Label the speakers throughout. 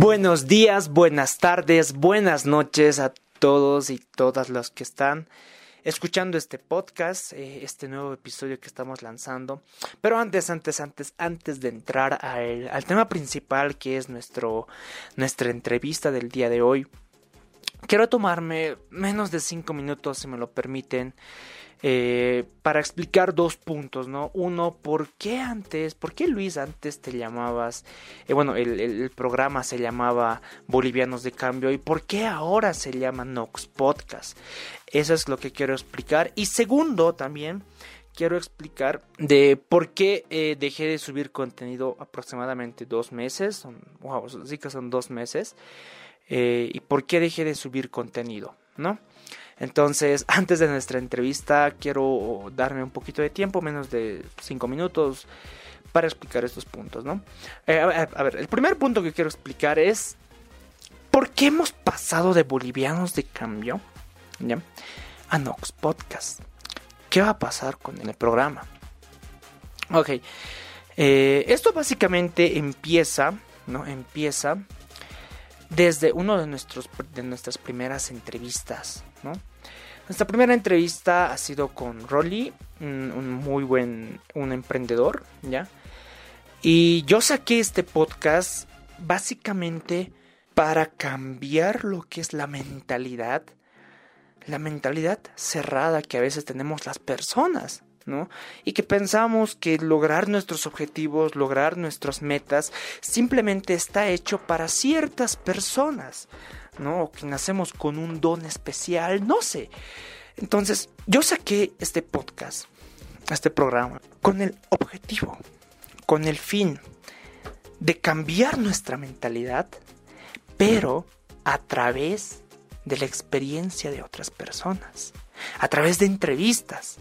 Speaker 1: Buenos días, buenas tardes, buenas noches a todos y todas los que están escuchando este podcast, eh, este nuevo episodio que estamos lanzando. Pero antes, antes, antes, antes de entrar al, tema principal que es nuestro, nuestra entrevista del día de hoy, quiero tomarme menos de cinco minutos, si me lo permiten, eh, para explicar dos puntos, ¿no? Uno, ¿por qué antes, por qué Luis antes te llamabas, eh, bueno, el, programa se llamaba Bolivianos de Cambio y por qué ahora se llama Nox Podcast? Eso es lo que quiero explicar. Y segundo, también quiero explicar de por qué eh, dejé de subir contenido aproximadamente dos meses, wow, sí que son dos meses, y por qué dejé de subir contenido, ¿no? Entonces, antes de nuestra entrevista, quiero darme un poquito de tiempo, menos de 5 minutos, para explicar estos puntos, ¿no? Eh, a, ver, el primer punto que quiero explicar es por qué hemos pasado de bolivianos de cambio ¿ya? a Nox Podcast. ¿Qué va a pasar con el programa? Ok, eh, esto básicamente empieza, ¿no? Empieza desde uno de, de nuestras primeras entrevistas, Nuestra primera entrevista ha sido con Rolly, un, muy buen, un emprendedor, ¿ya? Y yo saqué este podcast básicamente para cambiar lo que es la mentalidad, la mentalidad cerrada que a veces tenemos las personas, ¿no? Y que pensamos que lograr nuestros objetivos, lograr nuestras metas, simplemente está hecho para ciertas personas. ¿No? O que nacemos con un don especial, no sé. Entonces, yo saqué este podcast, este programa, con el objetivo, con el fin de cambiar nuestra mentalidad, pero a través de la experiencia de otras personas, a través de entrevistas,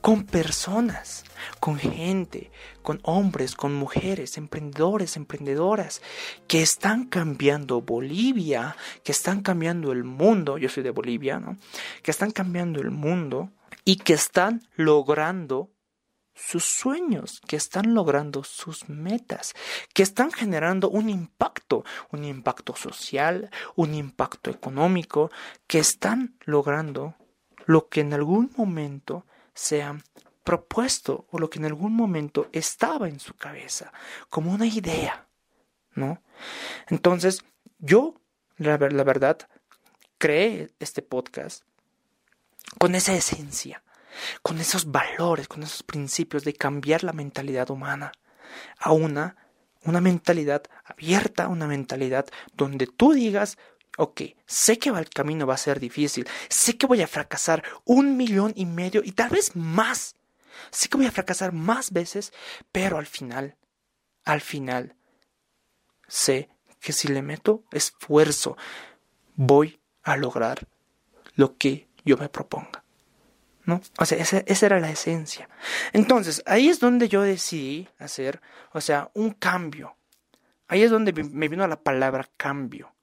Speaker 1: con personas, con gente, con hombres, con mujeres, emprendedores, emprendedoras, que están cambiando Bolivia, que están cambiando el mundo, yo soy de Bolivia, ¿no? Que están cambiando el mundo y que están logrando sus sueños, que están logrando sus metas, que están generando un impacto, un impacto social, un impacto económico, que están logrando lo que en algún momento se han propuesto o lo que en algún momento estaba en su cabeza, como una idea, ¿no? Entonces, yo, la, la verdad, creé este podcast con esa esencia, con esos valores, con esos principios de cambiar la mentalidad humana a una, una mentalidad abierta, una mentalidad donde tú digas, ok, sé que el camino va a ser difícil, sé que voy a fracasar un millón y medio y tal vez más. Sé que voy a fracasar más veces, pero al final, al final, sé que si le meto esfuerzo, voy a lograr lo que yo me proponga. ¿No? O sea, esa, esa, era la esencia. Entonces, ahí es donde yo decidí hacer, o sea, un cambio. Ahí es donde me vino la palabra cambio.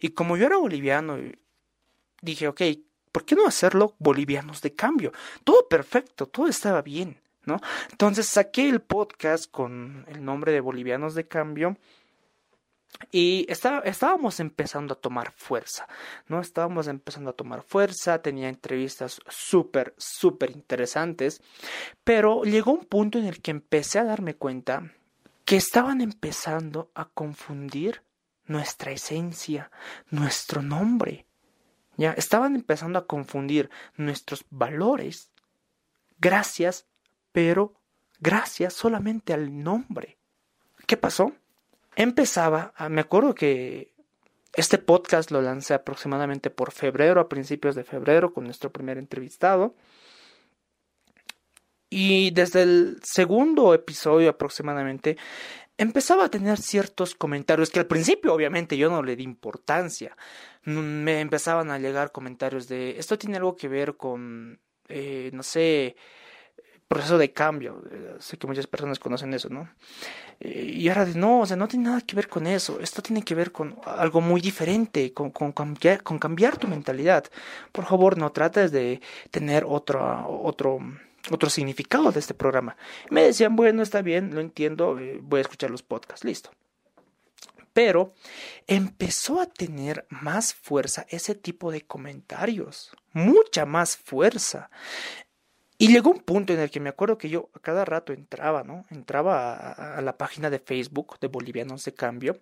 Speaker 1: Y como yo era boliviano, dije, ok, ¿por qué no hacerlo bolivianos de cambio? Todo perfecto, todo estaba bien, ¿no? Entonces saqué el podcast con el nombre de Bolivianos de Cambio. Y estábamos empezando a tomar fuerza, ¿no? Estábamos empezando a tomar fuerza, tenía entrevistas súper, súper interesantes, pero llegó un punto en el que empecé a darme cuenta que estaban empezando a confundir nuestra esencia, nuestro nombre. Ya estaban empezando a confundir nuestros valores. Gracias, pero gracias solamente al nombre. ¿Qué pasó? Empezaba, me acuerdo que este podcast lo lancé aproximadamente por febrero, a principios de febrero, con nuestro primer entrevistado. Y desde el segundo episodio aproximadamente empezaba a tener ciertos comentarios que al principio obviamente yo no le di importancia. Me empezaban a llegar comentarios de esto tiene algo que ver con, eh, no sé, proceso de cambio. Eh, sé que muchas personas conocen eso, ¿no? Eh, y ahora de no, o sea, no tiene nada que ver con eso. Esto tiene que ver con algo muy diferente, con, con cambiar tu mentalidad. Por favor, no trates de tener otro, otro otro significado de este programa. Me decían, bueno, está bien, lo entiendo, eh, voy a escuchar los podcasts, listo. pero empezó a tener más fuerza ese tipo de comentarios, mucha más fuerza. Y llegó un punto en el que me acuerdo que yo a cada rato entraba, ¿no? Entraba a, a la página de Facebook de Bolivianos de Cambio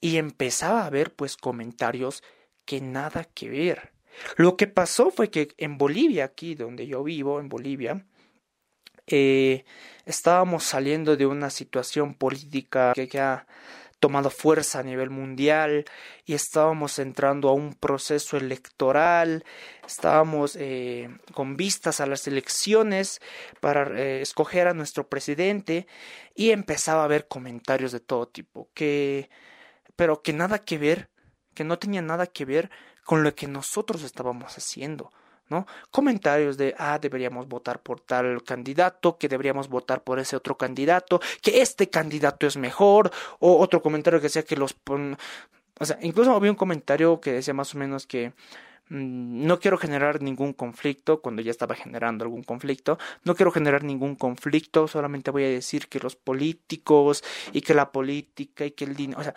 Speaker 1: y empezaba a ver pues comentarios que nada que ver. Lo que pasó fue que en Bolivia, aquí donde yo vivo, en Bolivia, eh, estábamos saliendo de una situación política que ha tomado fuerza a nivel mundial y estábamos entrando a un proceso electoral, estábamos eh, con vistas a las elecciones para eh, escoger a nuestro presidente y empezaba a haber comentarios de todo tipo, que pero que nada que ver, que no tenía nada que ver con lo que nosotros estábamos haciendo. ¿no? Comentarios de, ah, deberíamos votar por tal candidato, que deberíamos votar por ese otro candidato, que este candidato es mejor, o otro comentario que decía que los... O sea, incluso había un comentario que decía más o menos que mm, no quiero generar ningún conflicto, cuando ya estaba generando algún conflicto, no quiero generar ningún conflicto, solamente voy a decir que los políticos y que la política y que el dinero, o sea,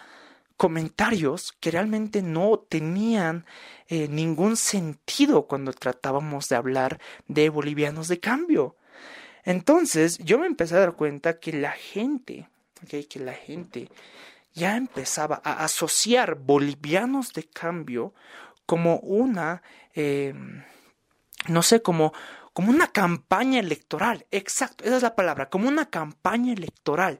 Speaker 1: comentarios que realmente no tenían eh, ningún sentido cuando tratábamos de hablar de bolivianos de cambio. Entonces yo me empecé a dar cuenta que la gente, que la gente ya empezaba a asociar bolivianos de cambio como una, em, no sé, como, como una campaña electoral. Exacto, esa es la palabra, como una campaña electoral.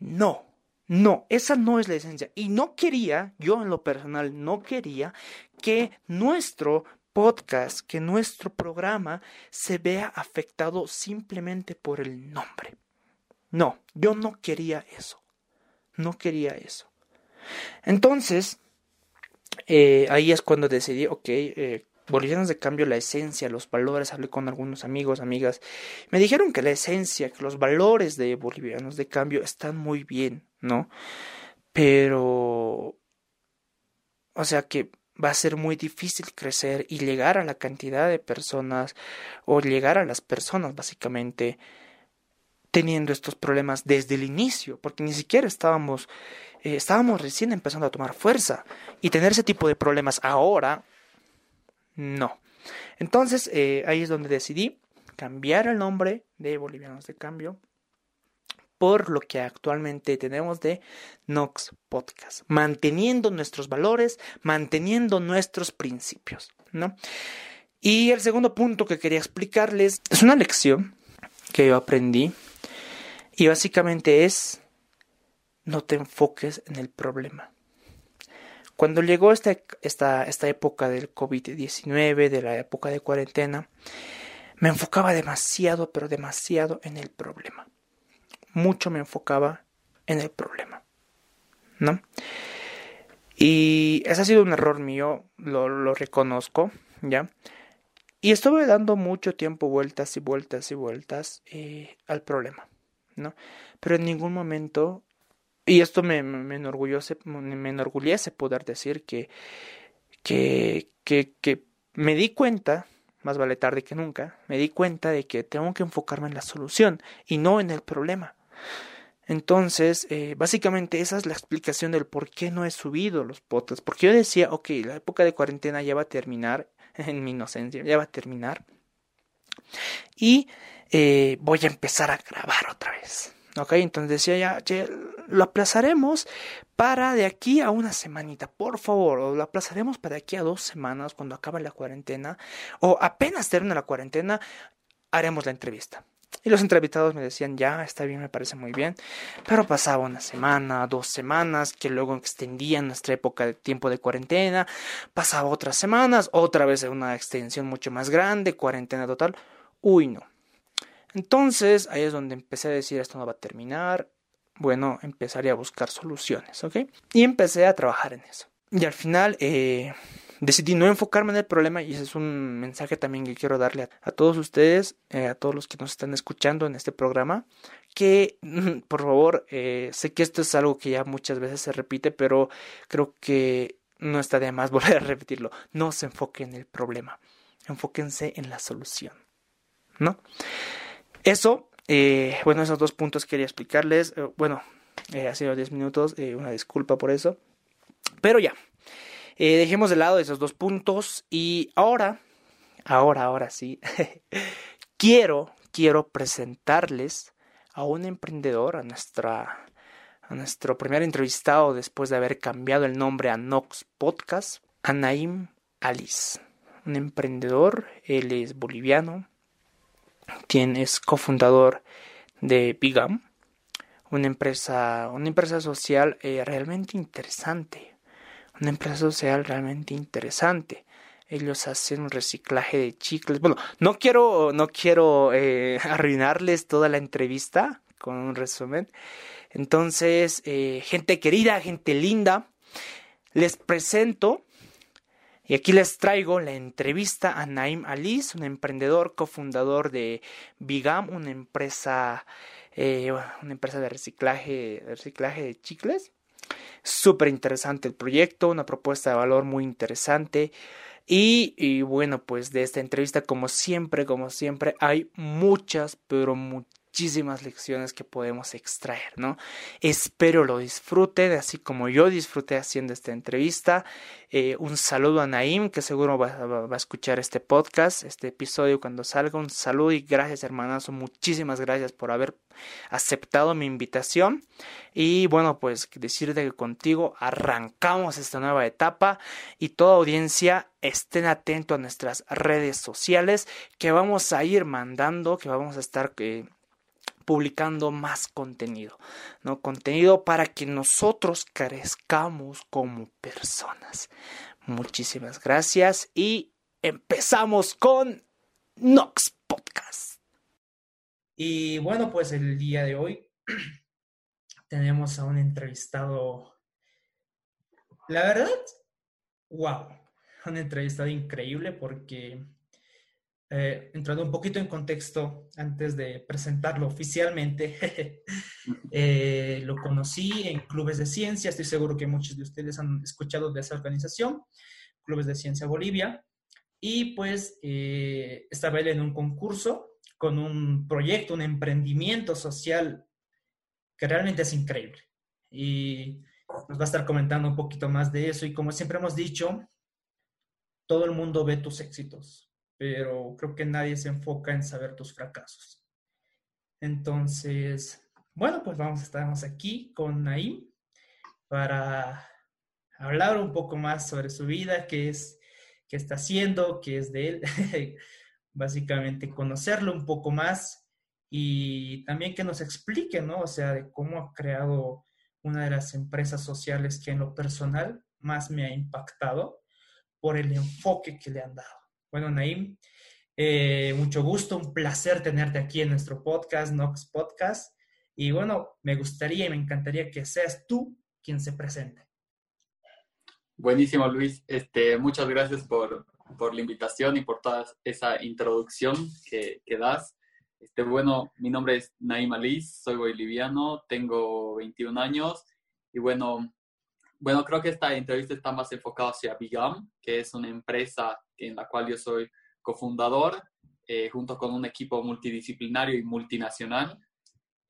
Speaker 1: No, no, esa no es la esencia. Y no quería, yo en lo personal, no quería que nuestro podcast, que nuestro programa se vea afectado simplemente por el nombre. No, yo no quería eso. No quería eso. Entonces, eh, ahí es cuando decidí, ok, eh, bolivianos de cambio, la esencia, los valores, hablé con algunos amigos, amigas, me dijeron que la esencia, que los valores de bolivianos de cambio están muy bien, ¿no? Pero, o sea que va a ser muy difícil crecer y llegar a la cantidad de personas o llegar a las personas básicamente teniendo estos problemas desde el inicio, porque ni siquiera estábamos, eh, estábamos recién empezando a tomar fuerza. Y tener ese tipo de problemas ahora, no. Entonces eh, ahí es donde decidí cambiar el nombre de Bolivianos de Cambio por lo que actualmente tenemos de Nox Podcast, manteniendo nuestros valores, manteniendo nuestros principios, ¿no? Y el segundo punto que quería explicarles es una lección que yo aprendí y básicamente es no te enfoques en el problema. Cuando llegó esta, esta, esta época del COVID-19, de la época de cuarentena, me enfocaba demasiado, pero demasiado en el problema mucho me enfocaba en el problema. ¿No? Y ese ha sido un error mío, lo, reconozco, ¿ya? Y estuve dando mucho tiempo vueltas y vueltas y vueltas eh, al problema, ¿no? Pero en ningún momento, y esto me, me, enorgullece, me enorgullece poder decir que, que, que, me di cuenta, más vale tarde que nunca, me di cuenta de que tengo que enfocarme en la solución y no en el problema. Entonces, eh, básicamente esa es la explicación del por qué no he subido los podcasts. Porque yo decía, ok, la época de cuarentena ya va a terminar, en mi inocencia, ya va a terminar. Y eh, voy a empezar a grabar otra vez. Ok, entonces decía ya, ya, lo aplazaremos para de aquí a una semanita, por favor, o lo aplazaremos para de aquí a dos semanas cuando acabe la cuarentena, o apenas termine la cuarentena, haremos la entrevista. Y los entrevistados me decían, ya, está bien, me parece muy bien. Pero pasaba una semana, dos semanas, que luego extendían nuestra época de tiempo de cuarentena. Pasaba otras semanas, otra vez una extensión mucho más grande, cuarentena total. Uy, no. Entonces, ahí es donde empecé a decir, esto no va a terminar. Bueno, empezaría a buscar soluciones, ¿ok? Y empecé a trabajar en eso. Y al final, eh, decidí no enfocarme en el problema y ese es un mensaje también que quiero darle a, todos ustedes, eh, a todos los que nos están escuchando en este programa, que por favor, eh, sé que esto es algo que ya muchas veces se repite, pero creo que no está de más volver a repetirlo, no se enfoquen en el problema, enfóquense en la solución, ¿no? Eso, eh, bueno, esos dos puntos quería explicarles, bueno,
Speaker 2: Eh, ha sido 10 minutos, eh, una disculpa por eso. Pero ya, eh, dejemos de lado esos dos puntos y ahora, ahora, ahora sí, quiero, quiero presentarles a un emprendedor, a nuestra a nuestro primer entrevistado después de haber cambiado el nombre a Nox Podcast, a Naim Alice, un emprendedor, él es boliviano, tiene, es cofundador de Bigam, una empresa, una empresa social eh, realmente interesante, una empresa social realmente interesante. Ellos hacen un reciclaje de chicles. Bueno, no quiero, no quiero eh, arruinarles toda la entrevista con un resumen. Entonces, eh, gente querida, gente linda, les presento y aquí les traigo la entrevista a Naim Alice, un emprendedor, cofundador de Bigam, una empresa, eh, una empresa de reciclaje, de reciclaje de chicles. Súper interesante el proyecto, una propuesta de valor muy interesante. Y, y, bueno, pues de esta entrevista, como siempre, como siempre, hay muchas, pero muchas muchísimas lecciones que podemos extraer, ¿no? Espero lo disfruten, así como yo disfruté haciendo esta entrevista. Eh, un saludo a Naim, que seguro va, a escuchar este podcast, este episodio cuando salga. Un saludo y gracias, hermanazo. Muchísimas gracias por haber aceptado mi invitación. Y bueno, pues decirte que contigo arrancamos esta nueva etapa y toda audiencia estén atentos a nuestras redes sociales que vamos a ir mandando, que vamos a estar eh, publicando más contenido, ¿no? Contenido para que nosotros crezcamos como personas. Muchísimas gracias y empezamos con Nox Podcast. Y bueno, pues el día de hoy tenemos a un entrevistado, la verdad, wow, un entrevistado increíble porque eh, entrando un poquito en contexto antes de presentarlo oficialmente, eh, lo conocí en clubes de ciencia, estoy seguro que muchos de ustedes han escuchado de esa organización, Clubes de Ciencia Bolivia, y pues eh, estaba él en un concurso con un proyecto, un emprendimiento social que realmente es increíble. Y nos va a estar comentando un poquito más de eso. Y como siempre hemos dicho, todo el mundo ve tus éxitos, pero creo que nadie se enfoca en saber tus fracasos. Entonces, bueno, pues vamos, estamos aquí con Naim para hablar un poco más sobre su vida, qué es, qué está haciendo, qué es de él, básicamente conocerlo un poco más y también que nos explique, ¿no? O sea, de cómo ha creado una de las empresas sociales que en lo personal más me ha impactado por el enfoque que le han dado. Bueno, Naim, eh, mucho gusto, un placer tenerte aquí en nuestro podcast, Nox Podcast. Y bueno, me gustaría y me encantaría que seas tú quien se presente.
Speaker 3: Buenísimo, Luis. Este, muchas gracias por, por la invitación y por toda esa introducción que, das. Este, bueno, mi nombre es Naim Alice, soy boliviano, tengo 21 años y bueno, bueno, creo que esta entrevista está más enfocada hacia Bigam, que es una empresa en la cual yo soy cofundador, eh, junto con un equipo multidisciplinario y multinacional.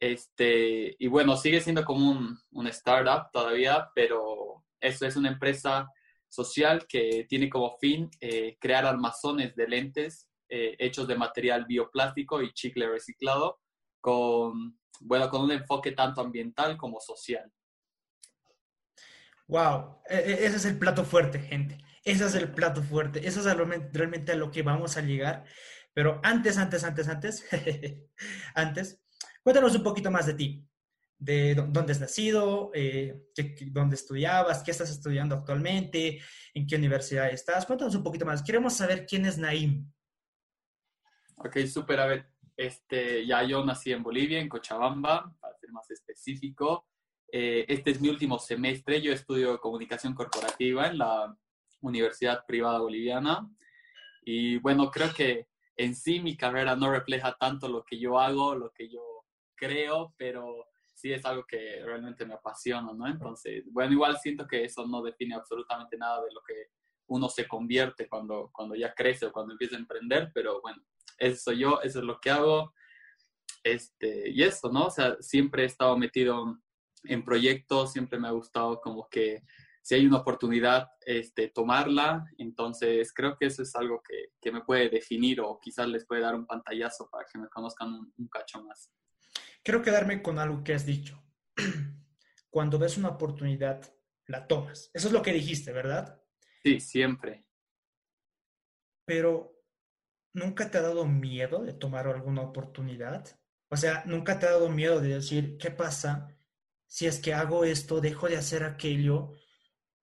Speaker 3: Este, y bueno, sigue siendo como un, un startup todavía, pero eso es una empresa social que tiene como fin eh, crear armazones de lentes eh, hechos de material bioplástico y chicle reciclado con, bueno, con un enfoque tanto ambiental como social.
Speaker 2: Wow, e, e, ese es el plato fuerte, gente. Ese es el plato fuerte. Eso es realmente a lo que vamos a llegar. Pero antes, antes, antes, antes, antes, cuéntanos un poquito más de ti. De dónde has nacido, eh, dónde estudiabas, qué estás estudiando actualmente, en qué universidad estás. Cuéntanos un poquito más. Queremos saber quién es Naim.
Speaker 3: Ok, súper. A ver, este, ya yo nací en Bolivia, en Cochabamba, para ser más específico. Eh, este es mi último semestre. Yo estudio comunicación corporativa en la Universidad Privada Boliviana. Y bueno, creo que en sí mi carrera no refleja tanto lo que yo hago, lo que yo creo, pero sí es algo que realmente me apasiona, ¿no? Entonces, bueno, igual siento que eso no define absolutamente nada de lo que uno se convierte cuando, cuando ya crece o cuando empieza a emprender, pero bueno, eso soy yo, eso es lo que hago. Este, y eso, ¿no? O sea, siempre he estado metido en proyectos, siempre me ha gustado como que si hay una oportunidad, este, tomarla. Entonces, creo que eso es algo que, que, me puede definir o quizás les puede dar un pantallazo para que me conozcan un, un cacho más.
Speaker 2: Quiero quedarme con algo que has dicho. Cuando ves una oportunidad, la tomas. Eso es lo que dijiste, ¿verdad?
Speaker 3: Sí, siempre.
Speaker 2: Pero, ¿nunca te ha dado miedo de tomar alguna oportunidad? O sea, ¿nunca te ha dado miedo de decir, ¿qué pasa si es que hago esto, dejo de hacer aquello?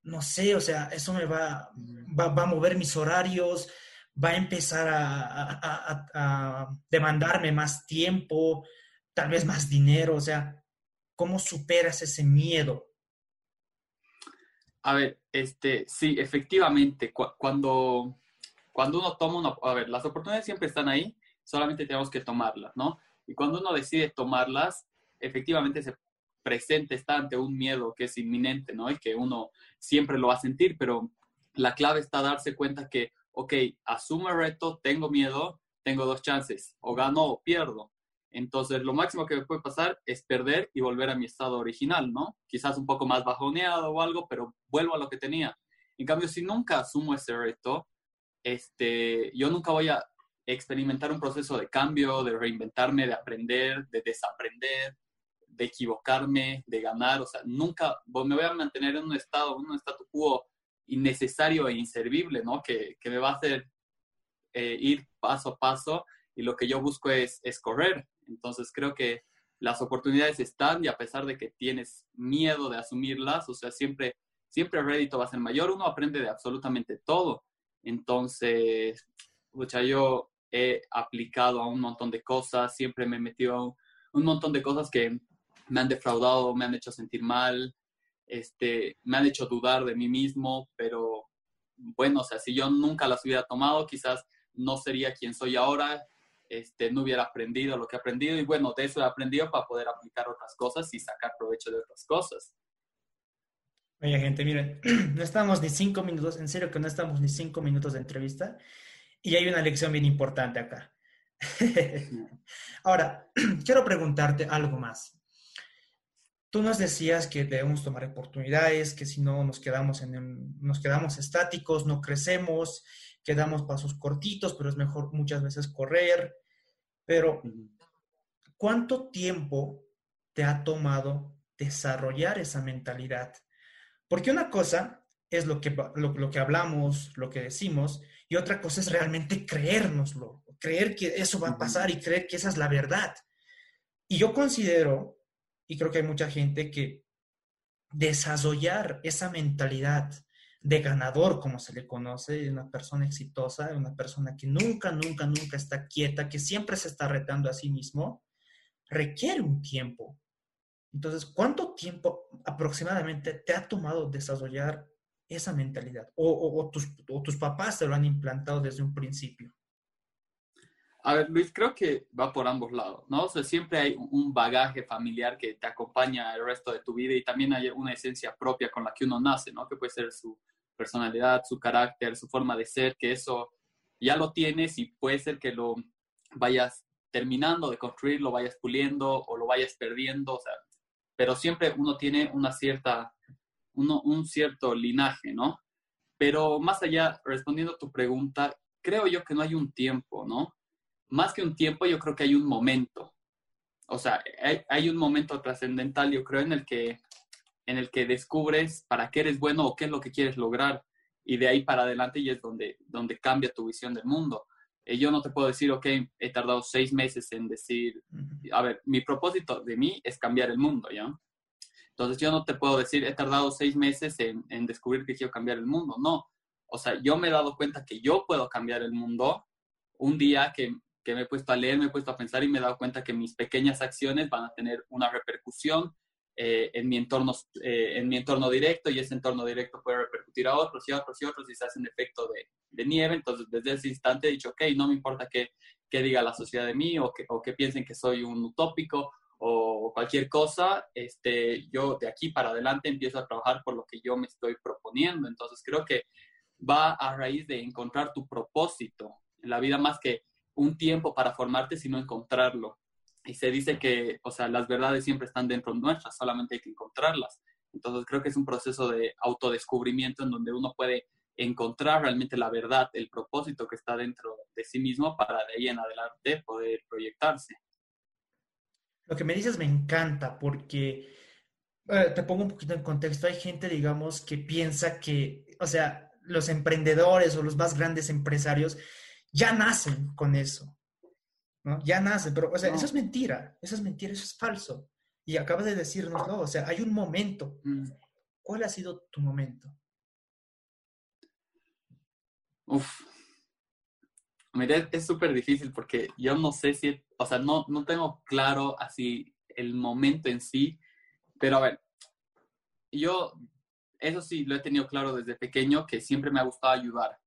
Speaker 2: No sé, o sea, eso me va, va, a mover mis horarios, va a empezar a, a demandarme más tiempo, tal vez más dinero, o sea, ¿cómo superas ese miedo?
Speaker 3: A ver, este, sí, efectivamente, cuando, cuando uno toma una, a ver, las oportunidades siempre están ahí, solamente tenemos que tomarlas, ¿no? Y cuando uno decide tomarlas, efectivamente se presenta, está ante un miedo que es inminente, ¿no? Y que uno siempre lo va a sentir, pero la clave está darse cuenta que, ok, asumo el reto, tengo miedo, tengo dos chances, o gano o pierdo. Entonces, lo máximo que me puede pasar es perder y volver a mi estado original, ¿no? Quizás un poco más bajoneado o algo, pero vuelvo a lo que tenía. En cambio, si nunca asumo ese reto, este, yo nunca voy a experimentar un proceso de cambio, de reinventarme, de aprender, de desaprender, de equivocarme, de ganar. O sea, nunca me voy a mantener en un estado, en un statu quo innecesario e inservible, ¿no? Que, que me va a hacer eh, ir paso a paso y lo que yo busco es, es correr. Entonces creo que las oportunidades están y a pesar de que tienes miedo de asumirlas, o sea, siempre, siempre el rédito va a ser mayor, uno aprende de absolutamente todo. Entonces, sea, yo he aplicado a un montón de cosas, siempre me he metido a un montón de cosas que me han defraudado, me han hecho sentir mal, este, me han hecho dudar de mí mismo, pero bueno, o sea, si yo nunca las hubiera tomado, quizás no sería quien soy ahora, este, no hubiera aprendido lo que he aprendido y bueno, de eso he aprendido para poder aplicar otras cosas y sacar provecho de otras cosas.
Speaker 2: Oye, gente, miren, no estamos ni cinco minutos, en serio que no estamos ni cinco minutos de entrevista y hay una lección bien importante acá. Ahora, quiero preguntarte algo más. Tú nos decías que debemos tomar oportunidades, que si no nos quedamos, en, nos quedamos estáticos, no crecemos, que damos pasos cortitos, pero es mejor muchas veces correr. Pero, ¿cuánto tiempo te ha tomado desarrollar esa mentalidad? Porque una cosa es lo que, lo, que hablamos, lo que decimos, y otra cosa es realmente creérnoslo, creer que eso va a pasar y creer que esa es la verdad. Y yo considero, y creo que hay mucha gente que desarrollar esa mentalidad de ganador, como se le conoce, una persona exitosa, una persona que nunca, nunca, nunca está quieta, que siempre se está retando a sí mismo, requiere un tiempo. Entonces, ¿cuánto tiempo aproximadamente te ha tomado desarrollar esa mentalidad? O, tus, tus papás te lo han implantado desde un principio.
Speaker 3: A ver, Luis, creo que va por ambos lados, ¿no? O sea, siempre hay un bagaje familiar que te acompaña el resto de tu vida y también hay una esencia propia con la que uno nace, ¿no? Que puede ser su, personalidad, su carácter, su forma de ser, que eso ya lo tienes y puede ser que lo vayas terminando de construir, lo vayas puliendo o lo vayas perdiendo, o sea, pero siempre uno tiene una cierta, uno, un cierto linaje, ¿no? Pero más allá, respondiendo a tu pregunta, creo yo que no hay un tiempo, ¿no? Más que un tiempo, yo creo que hay un momento. O sea, hay, hay un momento trascendental, yo creo, en el que en el que descubres para qué eres bueno o qué es lo que quieres lograr. Y de ahí para adelante y es donde, donde cambia tu visión del mundo. Eh, yo no te puedo decir, ok, he tardado seis meses en decir, a ver, mi propósito de mí es cambiar el mundo, ¿ya? Entonces yo no te puedo decir, he tardado seis meses en, en descubrir que quiero cambiar el mundo. No. O sea, yo me he dado cuenta que yo puedo cambiar el mundo un día que, que me he puesto a leer, me he puesto a pensar y me he dado cuenta que mis pequeñas acciones van a tener una repercusión eh, en, mi entorno, eh, en mi entorno directo y ese entorno directo puede repercutir a otros y a otros y otros y se hace un efecto de, de nieve. Entonces, desde ese instante he dicho, ok, no me importa qué, qué diga la sociedad de mí o que, o que piensen que soy un utópico o cualquier cosa, este, yo de aquí para adelante empiezo a trabajar por lo que yo me estoy proponiendo. Entonces, creo que va a raíz de encontrar tu propósito en la vida más que un tiempo para formarte, sino encontrarlo. y se dice que, o sea, las verdades siempre están dentro nuestras, solamente hay que encontrarlas. Entonces creo que es un proceso de autodescubrimiento en donde uno puede encontrar realmente la verdad, el propósito que está dentro de sí mismo para de ahí en adelante poder proyectarse.
Speaker 2: Lo que me dices me encanta porque eh, te pongo un poquito en contexto. Hay gente, digamos, que piensa que, o sea, los emprendedores o los más grandes empresarios ya nacen con eso. ¿no? Ya nacen, pero, o sea, eso es mentira, eso es mentira, eso es falso. Y acabas de decirnoslo, o sea, hay un momento. Mm. ¿Cuál ha sido tu momento?
Speaker 3: Uf. Mira, es súper difícil porque yo no sé si, o sea, no, no tengo claro así el momento en sí, pero a ver, yo, eso sí, lo he tenido claro desde pequeño, que siempre me ha gustado ayudar.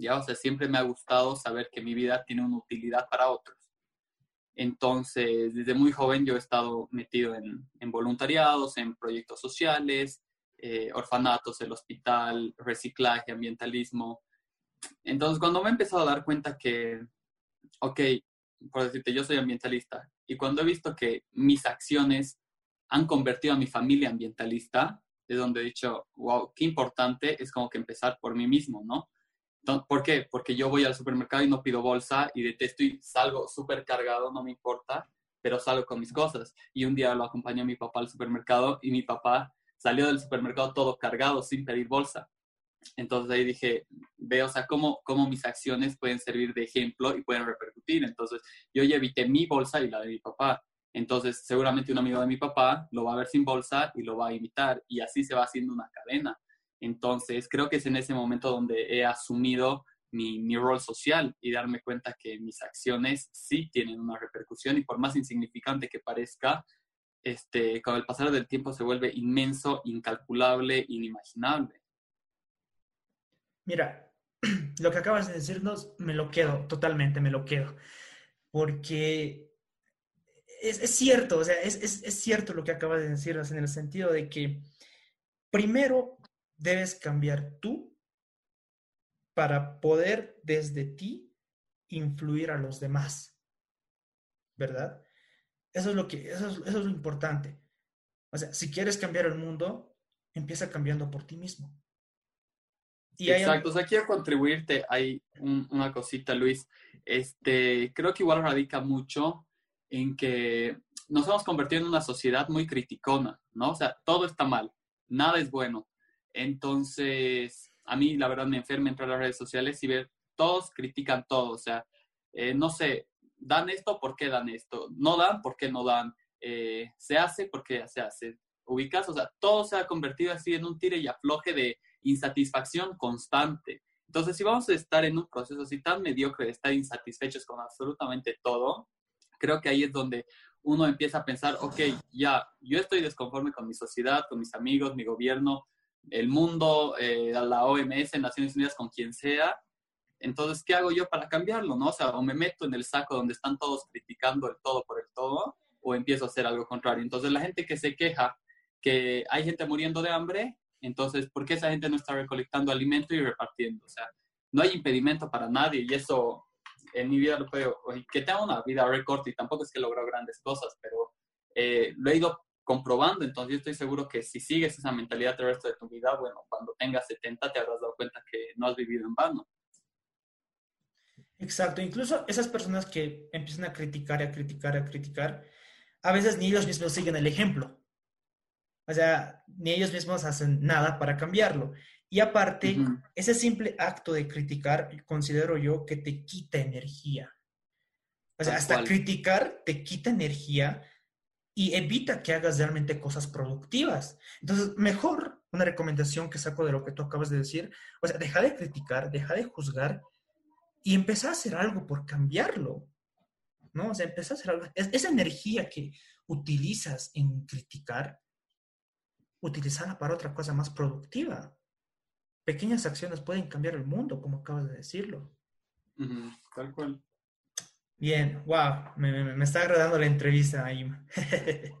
Speaker 3: Ya, o sea, siempre me ha gustado saber que mi vida tiene una utilidad para otros. Entonces, desde muy joven yo he estado metido en, voluntariados, en proyectos sociales, eh, orfanatos, el hospital, reciclaje, ambientalismo. Entonces, cuando me he empezado a dar cuenta que, ok, por decirte, yo soy ambientalista, y cuando he visto que mis acciones han convertido a mi familia ambientalista, es donde he dicho, wow, qué importante es como que empezar por mí mismo, ¿no? ¿Por qué? Porque yo voy al supermercado y no pido bolsa y detesto y salgo súper cargado, no me importa, pero salgo con mis cosas. Y un día lo acompañó mi papá al supermercado y mi papá salió del supermercado todo cargado sin pedir bolsa. Entonces ahí dije, veo, o sea, cómo, cómo mis acciones pueden servir de ejemplo y pueden repercutir. Entonces yo ya evité mi bolsa y la de mi papá. Entonces seguramente un amigo de mi papá lo va a ver sin bolsa y lo va a imitar y así se va haciendo una cadena. Entonces creo que es en ese momento donde he asumido mi, mi rol social y darme cuenta que mis acciones sí tienen una repercusión y por más insignificante que parezca, este, con el pasar del tiempo se vuelve inmenso, incalculable, inimaginable.
Speaker 2: Mira, lo que acabas de decirnos, me lo quedo, totalmente me lo quedo, porque es, cierto, o sea, es, cierto lo que acabas de decirnos en el sentido de que primero debes cambiar tú para poder desde ti influir a los demás, ¿verdad? Eso es lo que, eso es, eso es lo importante. O sea, si quieres cambiar el mundo, empieza cambiando por ti mismo.
Speaker 3: Exacto, o sea, quiero contribuirte hay una cosita, Luis. Este, creo que igual radica mucho en que nos hemos convertido en una sociedad muy criticona, ¿no? O sea, todo está mal, nada es bueno. Entonces, a mí la verdad me enferma entrar a las redes sociales y ver, todos critican todo, o sea, eh, no sé, dan esto, ¿por qué dan esto? No dan, ¿por qué no dan? Eh, se hace, ¿por qué se hace? Ubicas, o sea, todo se ha convertido así en un tire y afloje de insatisfacción constante. Entonces, si vamos a estar en un proceso así tan mediocre de estar insatisfechos con absolutamente todo, creo que ahí es donde uno empieza a pensar, ok, ya, yo estoy desconforme con mi sociedad, con mis amigos, mi gobierno, el mundo, eh, la OMS, Naciones Unidas, con quien sea. Entonces, ¿qué hago yo para cambiarlo? ¿no? O sea, o me meto en el saco donde están todos criticando el todo por el todo, o empiezo a hacer algo contrario. Entonces, la gente que se queja que hay gente muriendo de hambre, entonces, ¿por qué esa gente no está recolectando alimento y repartiendo? O sea, no hay impedimento para nadie y eso en mi vida lo puedo, que tenga una vida récord y tampoco es que logró grandes cosas, pero eh, lo he ido comprobando, entonces yo estoy seguro que si sigues esa mentalidad el resto de tu vida, bueno, cuando tengas 70 te habrás dado cuenta que no has vivido en vano.
Speaker 2: Exacto, incluso esas personas que empiezan a criticar, a criticar, a criticar, a veces ni ellos mismos siguen el ejemplo. O sea, ni ellos mismos hacen nada para cambiarlo. Y aparte, ese simple acto de criticar, considero yo que te quita energía. O sea, hasta criticar te quita energía y evita que hagas realmente cosas productivas. Entonces, mejor una recomendación que saco de lo que tú acabas de decir, o sea, deja de criticar, deja de juzgar y empieza a hacer algo por cambiarlo. ¿No? O sea, empieza a hacer algo. esa energía que utilizas en criticar, utilizarla para otra cosa más productiva. Pequeñas acciones pueden cambiar el mundo, como acabas de decirlo.
Speaker 3: tal cual.
Speaker 2: Bien, wow, me, está agradando la entrevista, ahí.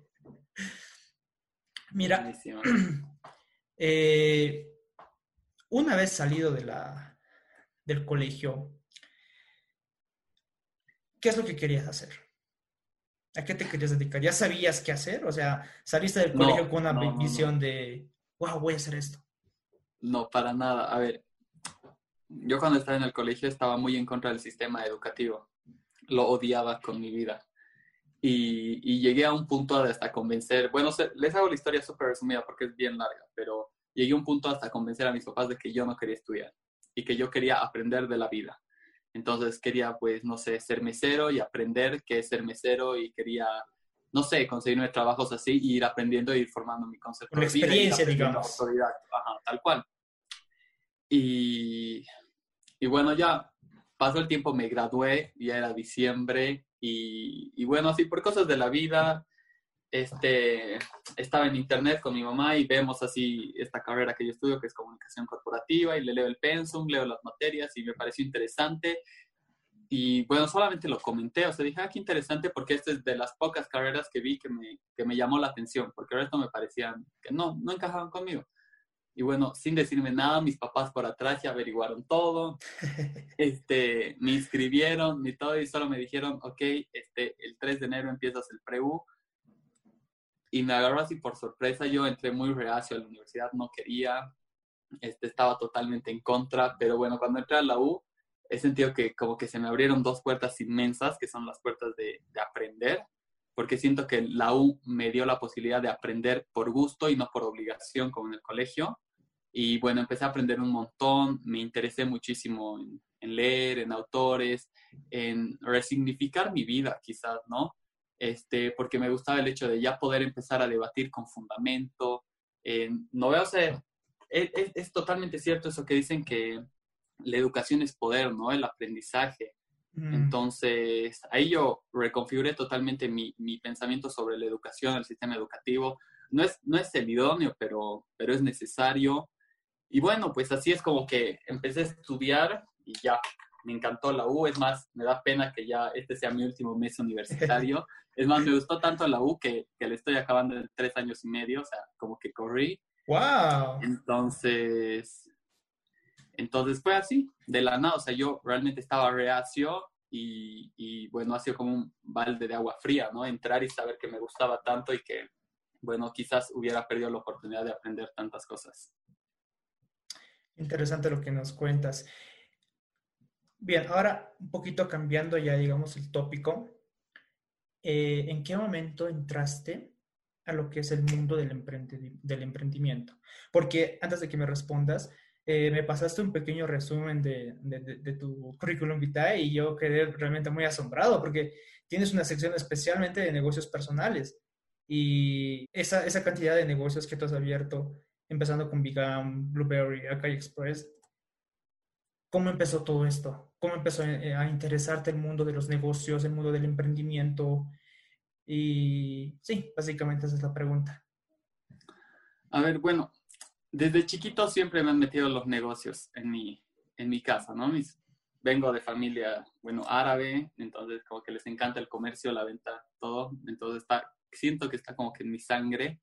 Speaker 2: Mira, eh, una vez salido de la, del colegio, ¿qué es lo que querías hacer? ¿A qué te querías dedicar? ¿Ya sabías qué hacer? O sea, ¿saliste del colegio con una visión de, wow, voy a hacer esto?
Speaker 3: No, para nada. A ver, yo cuando estaba en el colegio estaba muy en contra del sistema educativo. Lo odiaba con mi vida. Y, llegué a un punto de hasta convencer, bueno, les hago la historia súper resumida porque es bien larga, pero llegué a un punto hasta convencer a mis papás de que yo no quería estudiar y que yo quería aprender de la vida. Entonces quería, pues, no sé, ser mesero y aprender qué es ser mesero y quería, no sé, conseguirme trabajos así y ir aprendiendo y ir formando mi concepto.
Speaker 2: Una experiencia, digamos.
Speaker 3: tal cual. Y, y bueno, ya pasó el tiempo, me gradué, ya era diciembre y, bueno, así por cosas de la vida, este, estaba en internet con mi mamá y vemos así esta carrera que yo estudio, que es comunicación corporativa, y le leo el pensum, leo las materias y me pareció interesante. Y bueno, solamente lo comenté, o sea, dije, ah, qué interesante, porque esta es de las pocas carreras que vi que me, que me llamó la atención, porque el resto me parecían que no, no encajaban conmigo. Y bueno, sin decirme nada, mis papás por atrás ya averiguaron todo, este, me inscribieron y todo, y solo me dijeron, ok, este, el 3 de enero empiezas el pre-U, y me agarró así por sorpresa. Yo entré muy reacio a la universidad, no quería, este, estaba totalmente en contra, pero bueno, cuando entré a la U, he sentido que como que se me abrieron dos puertas inmensas, que son las puertas de, de aprender, porque siento que la U me dio la posibilidad de aprender por gusto y no por obligación como en el colegio. Y bueno, empecé a aprender un montón, me interesé muchísimo en, en leer, en autores, en resignificar mi vida quizás, ¿no? este, porque me gustaba el hecho de ya poder empezar a debatir con fundamento. Eh, no veo, o sea, es, es, totalmente cierto eso que dicen que la educación es poder, ¿no? El aprendizaje. Mm. Entonces, ahí yo reconfiguré totalmente mi, mi, pensamiento sobre la educación, el sistema educativo. No es, no es el idóneo, pero, pero es necesario. Y bueno, pues así es como que empecé a estudiar y ya, me encantó la U, es más, me da pena que ya este sea mi último mes universitario. es más, me gustó tanto la U que, que le estoy acabando en tres años y medio, o sea, como que corrí.
Speaker 2: ¡Wow!
Speaker 3: Entonces, entonces fue así, de la nada, o sea, yo realmente estaba reacio y, y bueno, ha sido como un balde de agua fría, ¿no? Entrar y saber que me gustaba tanto y que, bueno, quizás hubiera perdido la oportunidad de aprender tantas cosas.
Speaker 2: Interesante lo que nos cuentas. Bien, ahora un poquito cambiando ya, digamos, el tópico. Eh, ¿En qué momento entraste a lo que es el mundo del, del emprendimiento? Porque antes de que me respondas, eh, me pasaste un pequeño resumen de, de, tu currículum vitae y yo quedé realmente muy asombrado porque tienes una sección especialmente de negocios personales y esa, esa cantidad de negocios que tú has abierto, empezando con Bigam, Blueberry, Akai Express, ¿Cómo empezó todo esto? ¿Cómo empezó eh, a interesarte el mundo de los negocios, el mundo del emprendimiento? Y sí, básicamente esa es la pregunta.
Speaker 3: A ver, bueno, desde chiquito siempre me han metido los negocios en mi, en mi casa, ¿no? Mis, vengo de familia, bueno, árabe, entonces como que les encanta el comercio, la venta, todo. Entonces está, siento que está como que en mi sangre.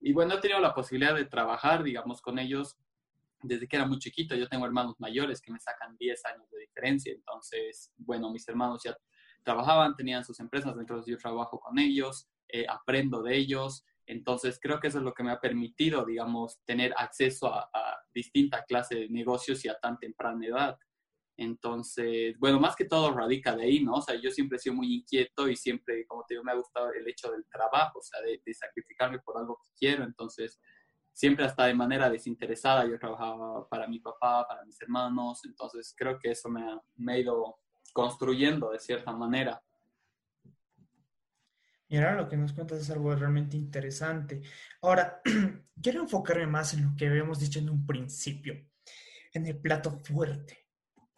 Speaker 3: Y bueno, he tenido la posibilidad de trabajar, digamos, con ellos desde que era muy chiquito. Yo tengo hermanos mayores que me sacan 10 años de diferencia. Entonces, bueno, mis hermanos ya trabajaban, tenían sus empresas, entonces yo trabajo con ellos, eh, aprendo de ellos. Entonces, creo que eso es lo que me ha permitido, digamos, tener acceso a, a distinta clase de negocios y a tan temprana edad. Entonces, bueno, más que todo radica de ahí, ¿no? O sea, yo siempre he sido muy inquieto y siempre, como te digo, me ha gustado el hecho del trabajo, o sea, de, sacrificarme por algo que quiero. Entonces, siempre hasta de manera desinteresada. Yo trabajaba para mi papá, para mis hermanos, entonces creo que eso me ha, me ha ido construyendo de cierta manera.
Speaker 2: Y ahora lo que nos cuentas es algo realmente interesante. Ahora, quiero enfocarme más en lo que habíamos dicho en un principio, en el plato fuerte,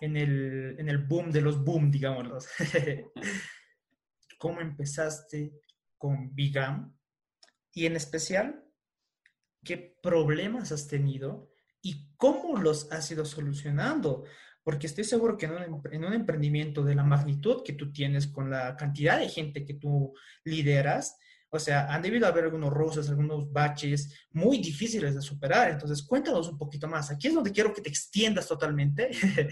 Speaker 2: en el, en el boom de los boom, digámoslo. ¿Cómo empezaste con Bigam? Y en especial, qué problemas has tenido y cómo los has ido solucionando. Porque estoy seguro que en un, emprendimiento de la magnitud que tú tienes, con la cantidad de gente que tú lideras, o sea, han debido haber algunos roces, algunos baches muy difíciles de superar. Entonces, cuéntanos un poquito más. Aquí es donde quiero que te extiendas totalmente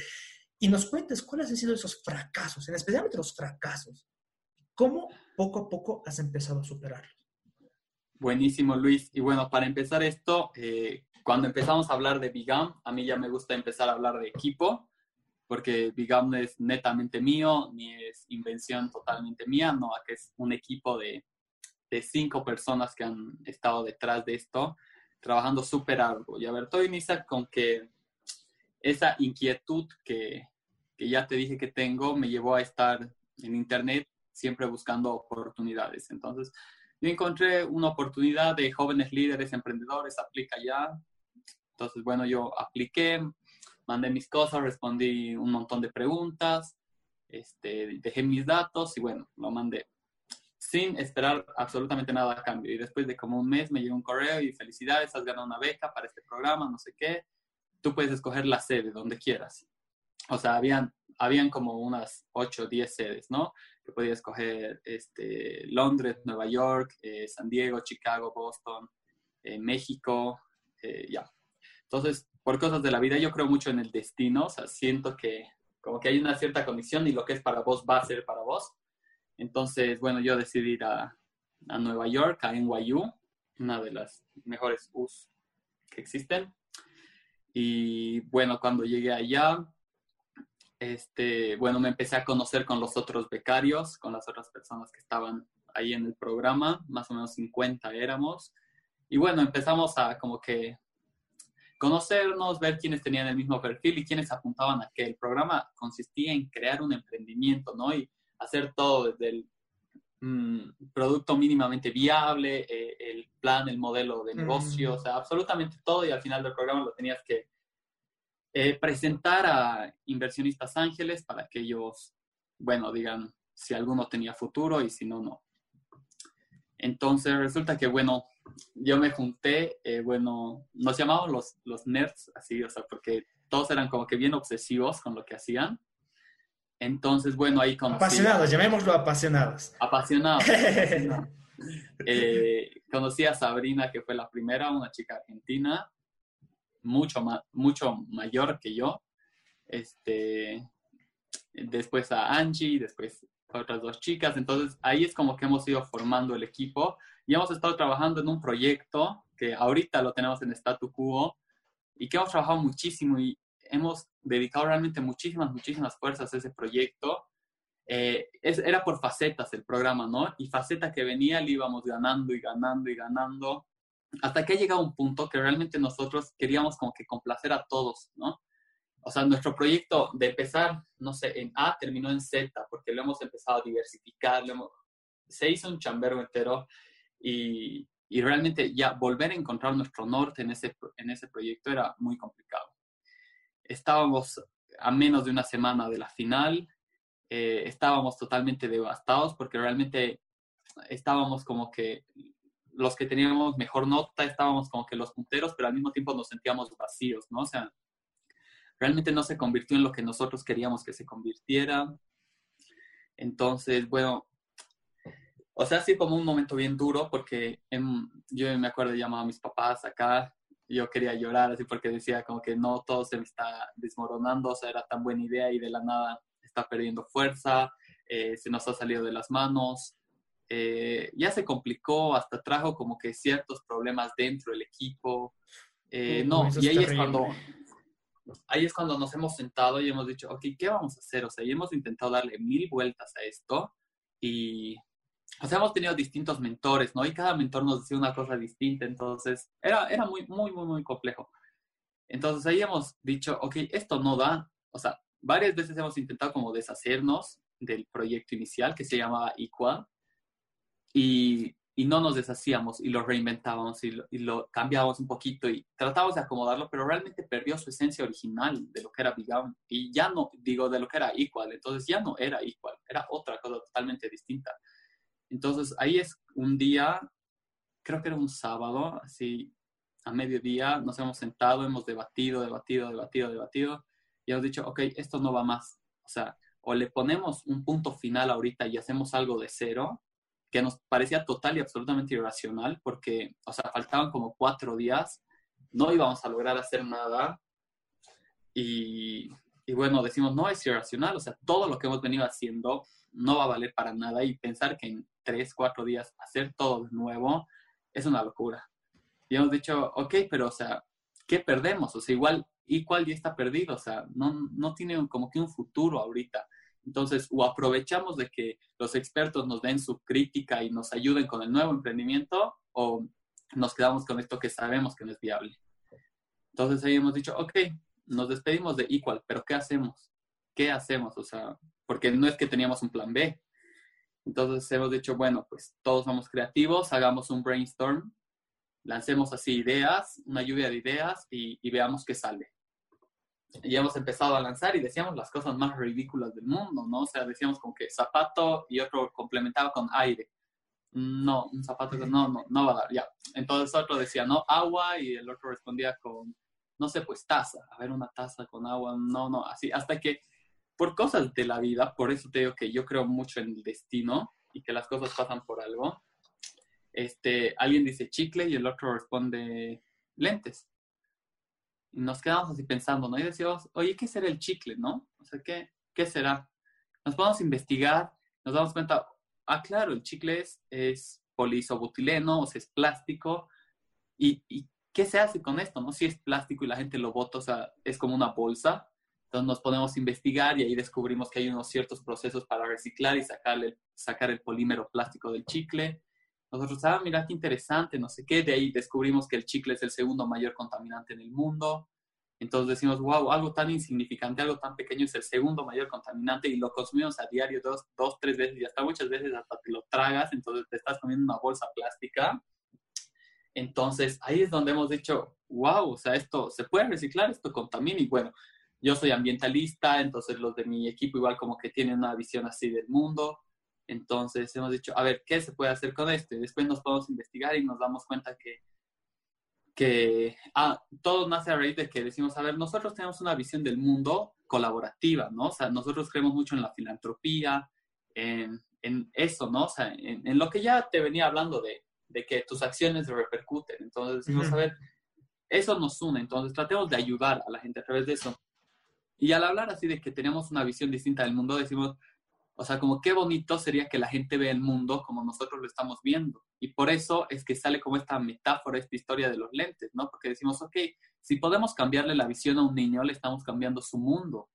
Speaker 2: y nos cuentes cuáles han sido esos fracasos, en especialmente los fracasos. ¿Cómo poco a poco has empezado a superarlo?
Speaker 3: Buenísimo, Luis. Y bueno, para empezar esto, eh, cuando empezamos a hablar de Bigam, a mí ya me gusta empezar a hablar de equipo, porque Bigam no es netamente mío, ni es invención totalmente mía, no, que es un equipo de, de cinco personas que han estado detrás de esto, trabajando súper arduo. Y a ver, todo inicia con que esa inquietud que, que ya te dije que tengo me llevó a estar en Internet siempre buscando oportunidades. Entonces, yo encontré una oportunidad de jóvenes líderes, emprendedores, aplica ya. Entonces, bueno, yo apliqué, mandé mis cosas, respondí un montón de preguntas, este, dejé mis datos y bueno, lo mandé sin esperar absolutamente nada a cambio. Y después de como un mes me llegó un correo y felicidades, has ganado una beca para este programa, no sé qué. Tú puedes escoger la sede donde quieras. O sea, habían, habían como unas 8 o 10 sedes, ¿no? Que podías escoger este, Londres, Nueva York, eh, San Diego, Chicago, Boston, eh, México, eh, ya. Entonces, por cosas de la vida, yo creo mucho en el destino, o sea, siento que como que hay una cierta condición y lo que es para vos va a ser para vos. Entonces, bueno, yo decidí ir a, a Nueva York, a NYU, una de las mejores U's que existen. Y bueno, cuando llegué allá, este, bueno, me empecé a conocer con los otros becarios, con las otras personas que estaban ahí en el programa, más o menos 50 éramos. Y bueno, empezamos a como que conocernos, ver quiénes tenían el mismo perfil y quiénes apuntaban a que el programa consistía en crear un emprendimiento, ¿no? Y hacer todo desde el mm, producto mínimamente viable, eh, el plan, el modelo de negocio, o sea, absolutamente todo y al final del programa lo tenías que eh, presentar a inversionistas ángeles para que ellos, bueno, digan si alguno tenía futuro y si no, no. Entonces resulta que, bueno, yo me junté, eh, bueno, nos llamaban los, los nerds, así, o sea, porque todos eran como que bien obsesivos con lo que hacían. Entonces, bueno, ahí conocí...
Speaker 2: Apasionados, llamémoslo apasionados.
Speaker 3: Apasionados. eh, conocí a Sabrina, que fue la primera, una chica argentina, mucho, mucho mayor que yo. Este, después a Angie, después a otras dos chicas. Entonces, ahí es como que hemos ido formando el equipo y hemos estado trabajando en un proyecto que ahorita lo tenemos en statu quo y que hemos trabajado muchísimo y hemos dedicado realmente muchísimas, muchísimas fuerzas a ese proyecto. Eh, era por facetas el programa, ¿no? Y faceta que venía le íbamos ganando y ganando y ganando, hasta que ha llegado un punto que realmente nosotros queríamos como que complacer a todos, ¿no? O sea, nuestro proyecto de empezar, no sé, en A terminó en Z, porque lo hemos empezado a diversificar, se hizo un chambergo entero y, y realmente ya volver a encontrar nuestro norte en ese, en ese proyecto era muy complicado estábamos a menos de una semana de la final, eh, estábamos totalmente devastados porque realmente estábamos como que los que teníamos mejor nota, estábamos como que los punteros, pero al mismo tiempo nos sentíamos vacíos, ¿no? O sea, realmente no se convirtió en lo que nosotros queríamos que se convirtiera. Entonces, bueno, o sea, sí como un momento bien duro porque yo me acuerdo de llamar a mis papás acá yo quería llorar así porque decía como que no, todo se me está desmoronando, o sea, era tan buena idea y de la nada está perdiendo fuerza, eh, se nos ha salido de las manos, eh, ya se complicó, hasta trajo como que ciertos problemas dentro del equipo. Eh, no, y ahí es cuando ahí es cuando nos hemos sentado y hemos dicho, ok, ¿qué vamos a hacer? O sea, y hemos intentado darle mil vueltas a esto y o sea, hemos tenido distintos mentores, ¿no? Y cada mentor nos decía una cosa distinta, entonces era, era muy, muy, muy, muy complejo. Entonces ahí hemos dicho, ok, esto no da, o sea, varias veces hemos intentado como deshacernos del proyecto inicial que se llamaba Equal y, y no nos deshacíamos y lo reinventábamos y lo, y lo, cambiábamos un poquito y tratábamos de acomodarlo, pero realmente perdió su esencia original de lo que era Big y ya no, digo, de lo que era Equal, entonces ya no era Equal, era otra cosa totalmente distinta. Entonces ahí es un día, creo que era un sábado, así a mediodía, nos hemos sentado, hemos debatido, debatido, debatido, debatido, y hemos dicho, ok, esto no va más. O sea, o le ponemos un punto final ahorita y hacemos algo de cero, que nos parecía total y absolutamente irracional, porque, o sea, faltaban como cuatro días, no íbamos a lograr hacer nada, y, y bueno, decimos, no es irracional, o sea, todo lo que hemos venido haciendo no va a valer para nada y pensar que en tres, cuatro días hacer todo de nuevo es una locura. Y hemos dicho, ok, pero o sea, ¿qué perdemos? O sea, igual, igual ya está perdido, o sea, no, no tiene como que un futuro ahorita. Entonces, o aprovechamos de que los expertos nos den su crítica y nos ayuden con el nuevo emprendimiento, o nos quedamos con esto que sabemos que no es viable. Entonces ahí hemos dicho, ok, nos despedimos de Equal, pero ¿qué hacemos? ¿Qué hacemos? O sea, porque no es que teníamos un plan B. Entonces hemos dicho, bueno, pues todos somos creativos, hagamos un brainstorm, lancemos así ideas, una lluvia de ideas y, y veamos qué sale. Y hemos empezado a lanzar y decíamos las cosas más ridículas del mundo, ¿no? O sea, decíamos como que zapato y otro complementaba con aire. No, un zapato no, no, no va a dar, ya. Entonces otro decía, no, agua y el otro respondía con, no sé, pues taza. A ver, una taza con agua, no, no, así. Hasta que por cosas de la vida, por eso te digo que yo creo mucho en el destino y que las cosas pasan por algo. Este, alguien dice chicle y el otro responde lentes. Nos quedamos así pensando, ¿no? Y decíamos, oye, ¿qué será el chicle, no? O sea, ¿qué, qué será? Nos a investigar, nos damos cuenta, ah, claro, el chicle es, es poliisobutileno, o sea, es plástico. ¿Y, ¿Y qué se hace con esto, no? Si es plástico y la gente lo bota, o sea, es como una bolsa. Entonces nos podemos investigar y ahí descubrimos que hay unos ciertos procesos para reciclar y sacarle, sacar el polímero plástico del chicle. Nosotros, ah, mira qué interesante, no sé qué. De ahí descubrimos que el chicle es el segundo mayor contaminante en el mundo. Entonces decimos, wow, algo tan insignificante, algo tan pequeño es el segundo mayor contaminante y lo consumimos a diario dos, dos, tres veces y hasta muchas veces hasta te lo tragas, entonces te estás comiendo una bolsa plástica. Entonces ahí es donde hemos dicho, wow, o sea, esto se puede reciclar, esto contamina y bueno, yo soy ambientalista, entonces los de mi equipo igual como que tienen una visión así del mundo. Entonces hemos dicho, a ver, ¿qué se puede hacer con esto? Y después nos podemos investigar y nos damos cuenta que, que ah, todo nace a raíz de que decimos, a ver, nosotros tenemos una visión del mundo colaborativa, ¿no? O sea, nosotros creemos mucho en la filantropía, en, en eso, ¿no? O sea, en, en, lo que ya te venía hablando de, de que tus acciones repercuten. Entonces decimos, uh -huh. a ver, eso nos une, entonces tratemos de ayudar a la gente a través de eso. Y al hablar así de que tenemos una visión distinta del mundo, decimos, o sea, como qué bonito sería que la gente vea el mundo como nosotros lo estamos viendo. Y por eso es que sale como esta metáfora, esta historia de los lentes, ¿no? Porque decimos, ok, si podemos cambiarle la visión a un niño, le estamos cambiando su mundo.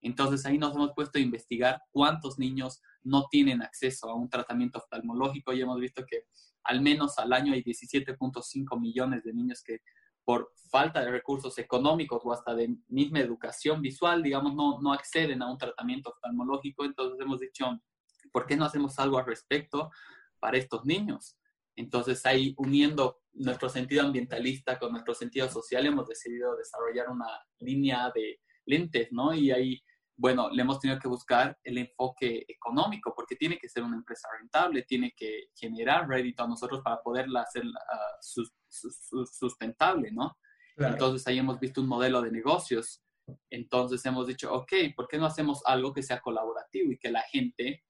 Speaker 3: Entonces ahí nos hemos puesto a investigar cuántos niños no tienen acceso a un tratamiento oftalmológico y hemos visto que al menos al año hay 17.5 millones de niños que por falta de recursos económicos o hasta de misma educación visual, digamos, no, no acceden a un tratamiento oftalmológico. Entonces hemos dicho, ¿por qué no hacemos algo al respecto para estos niños? Entonces ahí uniendo nuestro sentido ambientalista con nuestro sentido social hemos decidido desarrollar una línea de lentes, ¿no? Y ahí, bueno, le hemos tenido que buscar el enfoque económico porque tiene que ser una empresa rentable, tiene que generar rédito a nosotros para poderla hacer uh, sus, sustentable, ¿no? Claro. Entonces ahí hemos visto un modelo de negocios. Entonces hemos dicho, ok, ¿por qué no hacemos algo que sea colaborativo y que la gente...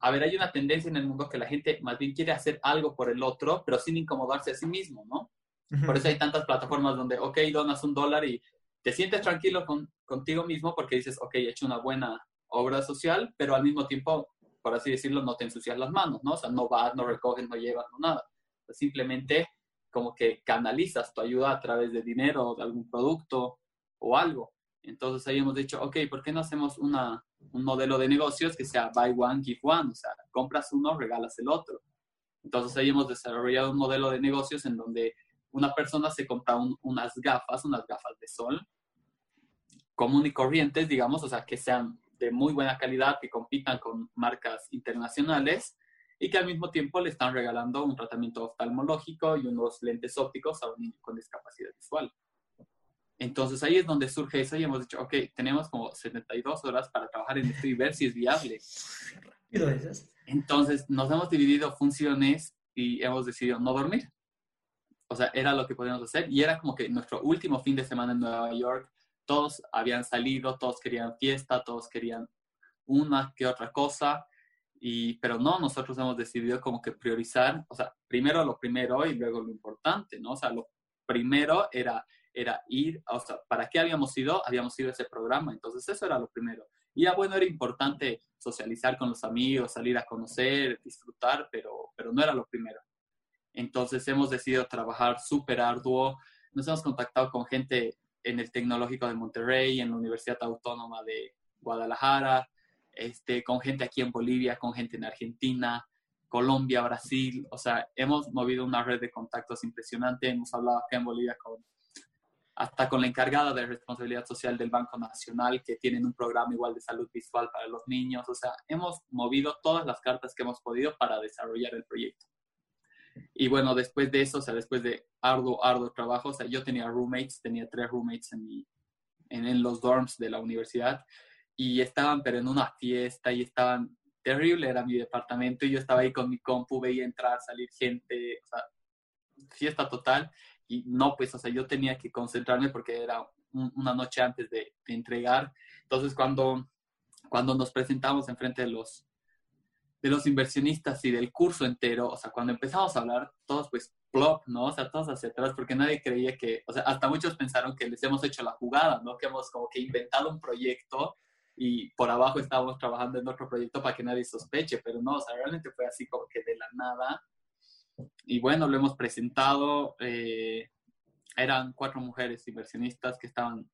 Speaker 3: A ver, hay una tendencia en el mundo que la gente más bien quiere hacer algo por el otro, pero sin incomodarse a sí mismo, ¿no? Uh -huh. Por eso hay tantas plataformas donde, ok, donas un dólar y te sientes tranquilo con, contigo mismo porque dices, ok, he hecho una buena obra social, pero al mismo tiempo, por así decirlo, no te ensucias las manos, ¿no? O sea, no vas, no recoges, no llevas, no nada. Simplemente como que canalizas tu ayuda a través de dinero, de algún producto o algo. Entonces ahí hemos dicho, ok, ¿por qué no hacemos una, un modelo de negocios que sea buy one, give one? O sea, compras uno, regalas el otro. Entonces ahí hemos desarrollado un modelo de negocios en donde una persona se compra un, unas gafas, unas gafas de sol, común y corrientes, digamos, o sea, que sean de muy buena calidad, que compitan con marcas internacionales y que al mismo tiempo le están regalando un tratamiento oftalmológico y unos lentes ópticos a un niño con discapacidad visual. Entonces ahí es donde surge eso y hemos dicho, ok, tenemos como 72 horas para trabajar en esto y ver si es viable. Entonces nos hemos dividido funciones y hemos decidido no dormir. O sea, era lo que podíamos hacer y era como que nuestro último fin de semana en Nueva York, todos habían salido, todos querían fiesta, todos querían una que otra cosa y, pero no, nosotros hemos decidido como que priorizar, o sea, primero lo primero y luego lo importante, ¿no? O sea, lo primero era era ir, o sea, ¿para qué habíamos ido? Habíamos ido a ese programa, entonces eso era lo primero. Y ya bueno, era importante socializar con los amigos, salir a conocer, disfrutar, pero, pero no era lo primero. Entonces hemos decidido trabajar súper arduo, nos hemos contactado con gente en el Tecnológico de Monterrey, en la Universidad Autónoma de Guadalajara, este, con gente aquí en Bolivia, con gente en Argentina, Colombia, Brasil, o sea, hemos movido una red de contactos impresionante, hemos hablado acá en Bolivia con hasta con la encargada de responsabilidad social del Banco Nacional, que tienen un programa igual de salud visual para los niños. O sea, hemos movido todas las cartas que hemos podido para desarrollar el proyecto. Y bueno, después de eso, o sea, después de arduo, arduo trabajo, o sea, yo tenía roommates, tenía tres roommates en, mi, en, en los dorms de la universidad y estaban, pero en una fiesta y estaban terrible, era mi departamento y yo estaba ahí con mi compu, veía entrar, salir gente, o sea, fiesta total y no, pues, o sea, yo tenía que concentrarme porque era una noche antes de, entregar. Entonces, cuando, cuando nos presentamos enfrente de los, de los inversionistas y del curso entero, o sea, cuando empezamos a hablar, todos pues plop, ¿no? O sea, todos hacia atrás, porque nadie creía que, o sea, hasta muchos pensaron que les hemos hecho la jugada, ¿no? Que hemos como que inventado un proyecto y por abajo estábamos trabajando en otro proyecto para que nadie sospeche, pero no, o sea, realmente fue así como que de la nada y bueno, lo hemos presentado. Eh, eran cuatro mujeres inversionistas que estaban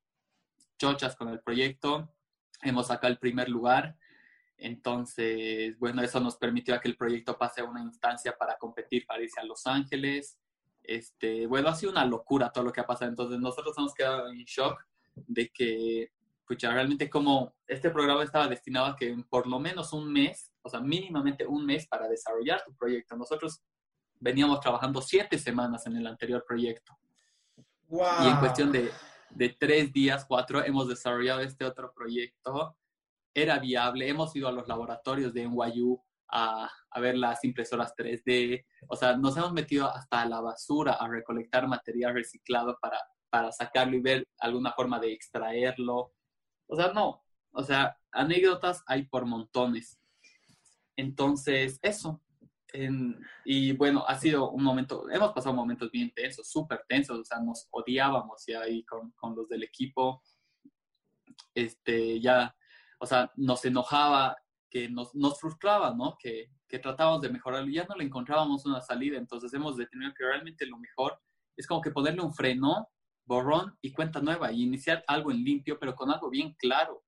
Speaker 3: chochas con el proyecto. Hemos sacado el primer lugar. Entonces, bueno, eso nos permitió que el proyecto pase a una instancia para competir, para irse a Los Ángeles. Este, bueno, ha sido una locura todo lo que ha pasado. Entonces, nosotros hemos quedado en shock de que, pucha, realmente como este programa estaba destinado a que en por lo menos un mes, o sea, mínimamente un mes para desarrollar tu proyecto. Nosotros veníamos trabajando siete semanas en el anterior proyecto. Y en cuestión de, de tres días, cuatro, hemos desarrollado este otro proyecto. Era viable, hemos ido a los laboratorios de NYU a, a, ver las impresoras 3D, o sea, nos hemos metido hasta la basura a recolectar material reciclado para, para sacarlo y ver alguna forma de extraerlo. O sea, no, o sea, anécdotas hay por montones. Entonces, eso, y bueno, ha sido un momento, hemos pasado momentos bien tensos, súper tensos, o sea, nos odiábamos ya ahí con, con, los del equipo. Este, ya, o sea, nos enojaba, que nos, nos frustraba, ¿no? Que, que tratábamos de mejorar y ya no le encontrábamos una salida, entonces hemos detenido que realmente lo mejor es como que ponerle un freno, borrón y cuenta nueva y iniciar algo en limpio, pero con algo bien claro.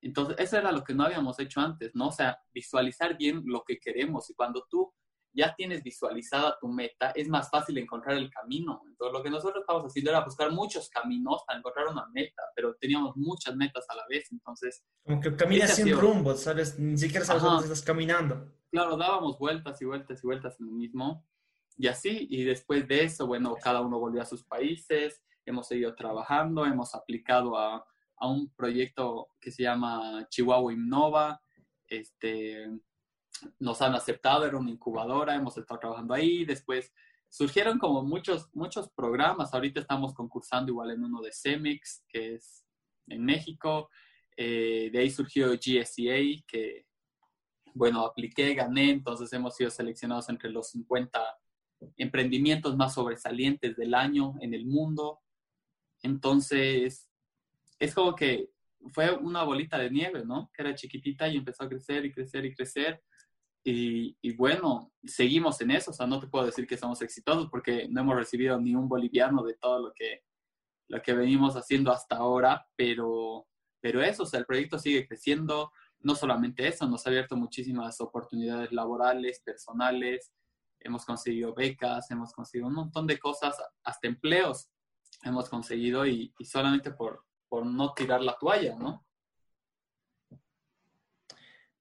Speaker 3: Entonces, eso era lo que no habíamos hecho antes, ¿no? O sea, visualizar bien lo que queremos y cuando tú ya tienes visualizada tu meta, es más fácil encontrar el camino. Entonces, lo que nosotros estábamos haciendo era buscar muchos caminos para encontrar una meta, pero teníamos muchas metas a la vez, entonces...
Speaker 2: Como que caminas sin rumbo, ¿sabes? Ni siquiera sabes dónde estás caminando.
Speaker 3: Claro, dábamos vueltas y vueltas y vueltas en lo mismo. Y así, y después de eso, bueno, cada uno volvió a sus países, hemos seguido trabajando, hemos aplicado a a un proyecto que se llama Chihuahua Innova. Este, nos han aceptado, era una incubadora, hemos estado trabajando ahí. Después surgieron como muchos, muchos programas. Ahorita estamos concursando igual en uno de CEMEX, que es en México. Eh, de ahí surgió GSEA, que, bueno, apliqué, gané, entonces hemos sido seleccionados entre los 50 emprendimientos más sobresalientes del año en el mundo. Entonces, es como que fue una bolita de nieve, ¿no? Que era chiquitita y empezó a crecer y crecer y crecer. Y, y, bueno, seguimos en eso, o sea, no te puedo decir que somos exitosos porque no hemos recibido ni un boliviano de todo lo que, lo que venimos haciendo hasta ahora, pero, pero eso, o sea, el proyecto sigue creciendo, no solamente eso, nos ha abierto muchísimas oportunidades laborales, personales, hemos conseguido becas, hemos conseguido un montón de cosas, hasta empleos hemos conseguido y, y solamente por, por no tirar la toalla, ¿no?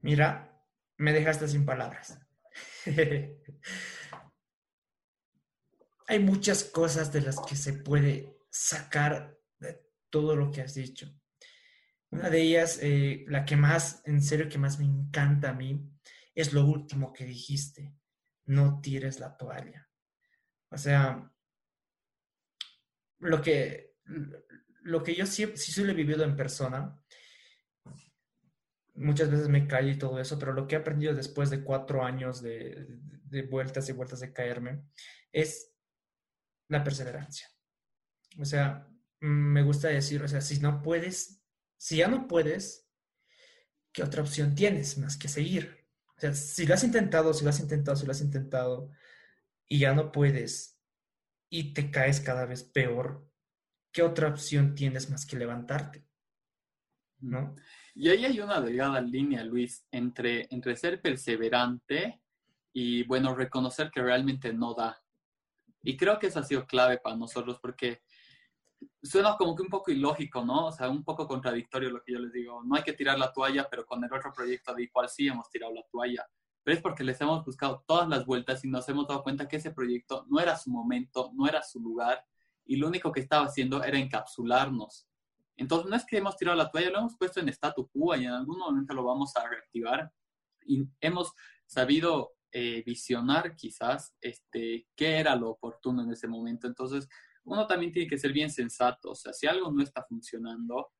Speaker 2: Mira, me dejaste sin palabras. Hay muchas cosas de las que se puede sacar de todo lo que has dicho. Una de ellas, eh, la que más, en serio, que más me encanta a mí, es lo último que dijiste. No tires la toalla. O sea, lo que, lo que yo sí, sí lo he vivido en persona, muchas veces me caí y todo eso, pero lo que he aprendido después de cuatro años de, vueltas y vueltas de caerme es la perseverancia. O sea, mm, me gusta decir, o sea, si no puedes, si ya no puedes, ¿qué otra opción tienes más que seguir? O sea, si lo has intentado, si lo has intentado, si lo has intentado y ya no puedes y te caes cada vez peor, ¿qué otra opción tienes más que levantarte? ¿No?
Speaker 3: Y ahí hay una delgada línea, Luis, entre, entre ser perseverante y, bueno, reconocer que realmente no da. Y creo que eso ha sido clave para nosotros porque suena como que un poco ilógico, ¿no? O sea, un poco contradictorio lo que yo les digo. No hay que tirar la toalla, pero con el otro proyecto de igual sí hemos tirado la toalla. Pero es porque les hemos buscado todas las vueltas y nos hemos dado cuenta que ese proyecto no era su momento, no era su lugar y lo único que estaba haciendo era encapsularnos. Entonces, no es que hemos tirado la toalla, lo hemos puesto en statu quo y en algún momento lo vamos a reactivar. Y hemos sabido eh, visionar quizás este, qué era lo oportuno en ese momento. Entonces, uno también tiene que ser bien sensato. O sea, si algo no está funcionando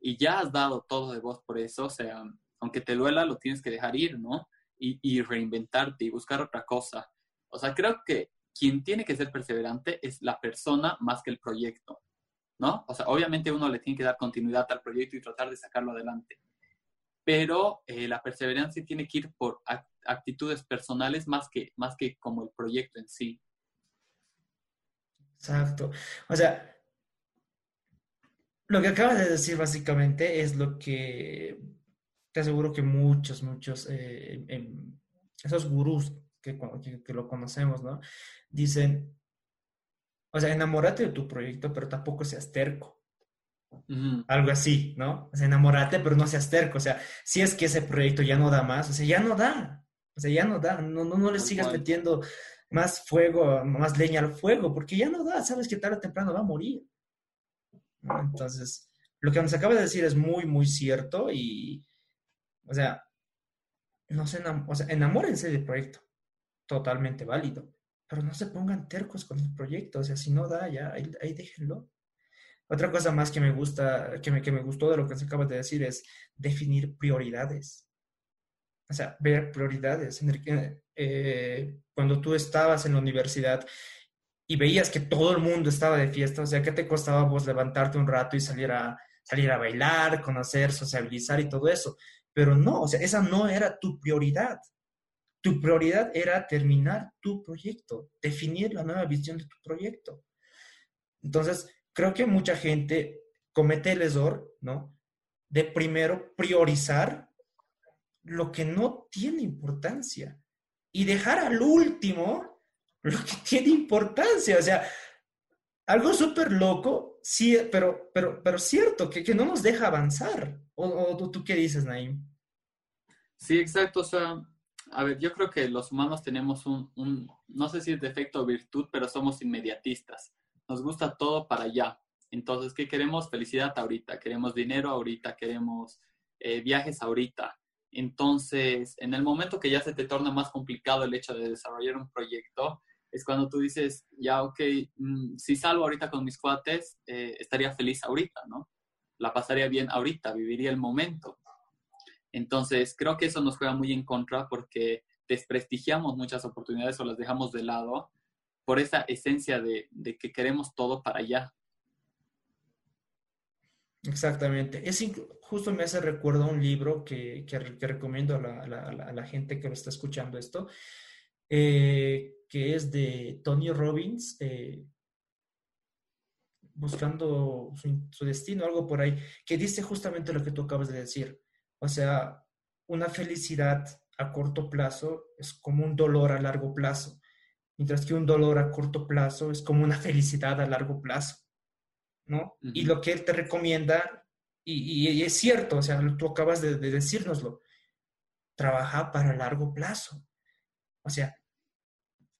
Speaker 3: y ya has dado todo de vos por eso, o sea, aunque te duela, lo tienes que dejar ir, ¿no? Y, y reinventarte y buscar otra cosa. O sea, creo que quien tiene que ser perseverante es la persona más que el proyecto, ¿no? O sea, obviamente uno le tiene que dar continuidad al proyecto y tratar de sacarlo adelante. Pero eh, la perseverancia tiene que ir por actitudes personales más que, más que como el proyecto en sí.
Speaker 2: Exacto. O sea, lo que acabas de decir básicamente es lo que te aseguro que muchos, muchos, eh, em, esos gurús que, que, lo conocemos, ¿no? Dicen, o sea, enamórate de tu proyecto, pero tampoco seas terco. Algo así, ¿no? O sea, enamórate, pero no seas terco. O sea, si es que ese proyecto ya no da más, o sea, ya no da. O sea, ya no da. No, no, no le sigas metiendo más fuego, más leña al fuego, porque ya no da, sabes que tarde o temprano va a morir. Entonces, lo que nos acaba de decir es muy, muy cierto y, o sea, no se o sea, enamórense del proyecto, totalmente válido, pero no se pongan tercos con el proyecto, o sea, si no da, ya, ahí, ahí déjenlo. Otra cosa más que me gusta, que me, que me gustó de lo que se acaba de decir es definir prioridades. O sea, ver prioridades. Eh, cuando tú estabas en la universidad y veías que todo el mundo estaba de fiesta, o sea, ¿qué te costaba vos levantarte un rato y salir a, salir a bailar, conocer, sociabilizar y todo eso? Pero no, o sea, esa no era tu prioridad. Tu prioridad era terminar tu proyecto, definir la nueva visión de tu proyecto. Entonces, creo que mucha gente comete el error, ¿no? De primero priorizar lo que no tiene importancia y dejar al último lo que tiene importancia. O sea, algo súper loco, sí, pero, pero, pero cierto, que, que no nos deja avanzar. ¿O, tú qué dices, Naim?
Speaker 3: Sí, exacto. O sea, a ver, yo creo que los humanos tenemos un, un, no sé si es defecto o virtud, pero somos inmediatistas. Nos gusta todo para allá. Entonces, ¿qué queremos? Felicidad ahorita, queremos dinero ahorita, queremos eh, viajes ahorita. Entonces, en el momento que ya se te torna más complicado el hecho de desarrollar un proyecto, es cuando tú dices, ya, ok, mm, si salgo ahorita con mis cuates, eh, estaría feliz ahorita, ¿no? La pasaría bien ahorita, viviría el momento. Entonces, creo que eso nos juega muy en contra porque desprestigiamos muchas oportunidades o las dejamos de lado por esa esencia de, que queremos todo para allá.
Speaker 2: Exactamente. Es justo me hace recuerdo un libro que, que, recomiendo a la, gente que lo está escuchando esto, eh, que es de Tony Robbins, eh, buscando su, destino, algo por ahí, que dice justamente lo que tú acabas de decir. O sea, una felicidad a corto plazo es como un dolor a largo plazo, mientras que un dolor a corto plazo es como una felicidad a largo plazo. ¿no? Y lo que él te recomienda, y, es cierto, o sea, tú acabas de, de decírnoslo, trabaja para largo plazo. O sea,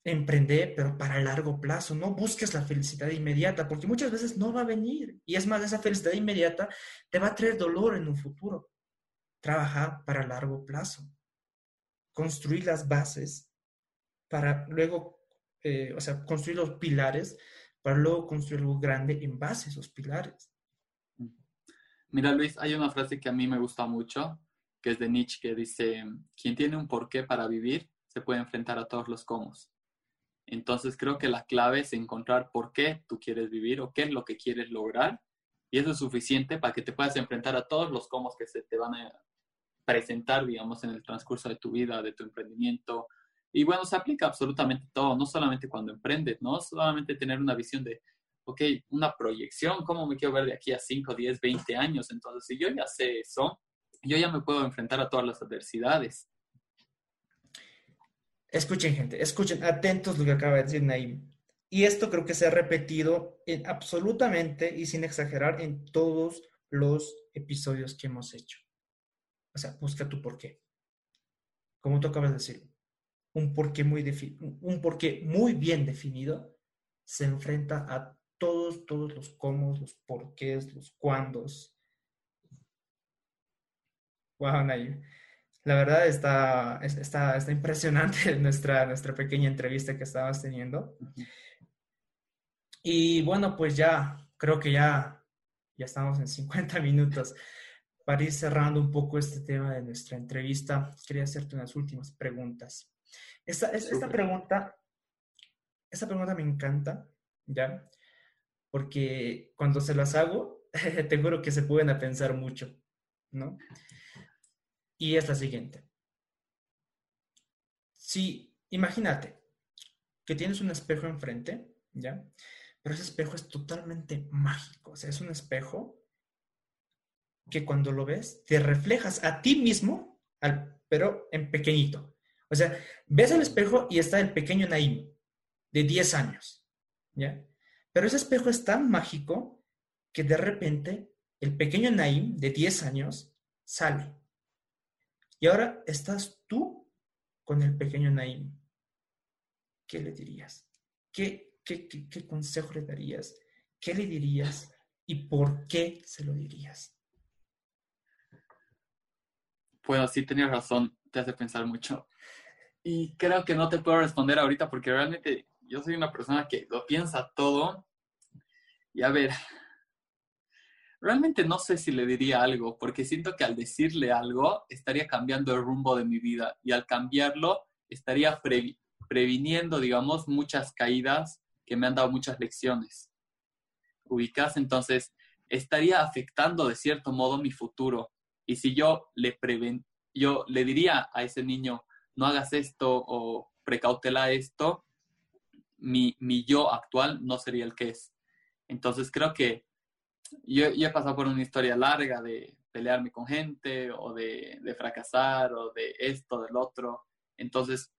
Speaker 2: emprende, pero para largo plazo. No busques la felicidad inmediata, porque muchas veces no va a venir. Y es más, esa felicidad inmediata te va a traer dolor en un futuro. Trabaja para largo plazo. Construir las bases para luego, eh, o sea, construir los pilares para luego construir algo grande en base a esos pilares.
Speaker 3: Mira, Luis, hay una frase que a mí me gusta mucho, que es de Nietzsche, que dice, quien tiene un porqué para vivir, se puede enfrentar a todos los cómo. Entonces creo que la clave es encontrar por qué tú quieres vivir o qué es lo que quieres lograr Y eso es suficiente para que te puedas enfrentar a todos los comos que se te van a presentar, digamos, en el transcurso de tu vida, de tu emprendimiento. Y bueno, se aplica absolutamente todo, no solamente cuando emprendes, ¿no? Solamente tener una visión de, ok, una proyección, ¿cómo me quiero ver de aquí a 5, 10, 20 años? Entonces, si yo ya sé eso, yo ya me puedo enfrentar a todas las adversidades.
Speaker 2: Escuchen, gente, escuchen, atentos lo que acaba de decir Naim. Y esto creo que se ha repetido en absolutamente y sin exagerar en todos los episodios que hemos hecho. O sea, busca tu porqué. Como tú acabas de decir, un porqué muy, un porqué muy bien definido se enfrenta a todos, todos los cómo, los porqués, los cuándos. Wow, La verdad está, está, está impresionante nuestra, nuestra pequeña entrevista que estabas teniendo. Y bueno, pues ya, creo que ya, ya estamos en 50 minutos. Para ir cerrando un poco este tema de nuestra entrevista, quería hacerte unas últimas preguntas. Esta, esta pregunta, esta pregunta me encanta, ¿ya? Porque cuando se las hago, te juro que se pueden a pensar mucho, ¿no? Y es la siguiente. Si, imagínate que tienes un espejo enfrente, ¿ya? Pero ese espejo es totalmente mágico, o sea, es un espejo que cuando lo ves te reflejas a ti mismo, pero en pequeñito. O sea, ves el espejo y está el pequeño Naim, de 10 años, ¿ya? Pero ese espejo es tan mágico que de repente el pequeño Naim de 10 años sale. Y ahora estás tú con el pequeño Naim. ¿Qué le dirías? ¿Qué, qué, qué, qué consejo le darías? ¿Qué le dirías? ¿Y por qué se lo dirías?
Speaker 3: Bueno, sí tenías razón, te hace pensar mucho. Y creo que no te puedo responder ahorita porque realmente yo soy una persona que lo piensa todo. Y a ver, realmente no sé si le diría algo, porque siento que al decirle algo estaría cambiando el rumbo de mi vida y al cambiarlo estaría previniendo, digamos, muchas caídas que me han dado muchas lecciones. Ubicas, entonces, estaría afectando de cierto modo mi futuro y si yo le, preven, yo le diría a ese niño, no hagas esto o precautela esto, mi, mi yo actual no sería el que es. Entonces creo que yo, he pasado por una historia larga de pelearme con gente o de, de, fracasar o de esto, del otro. Entonces,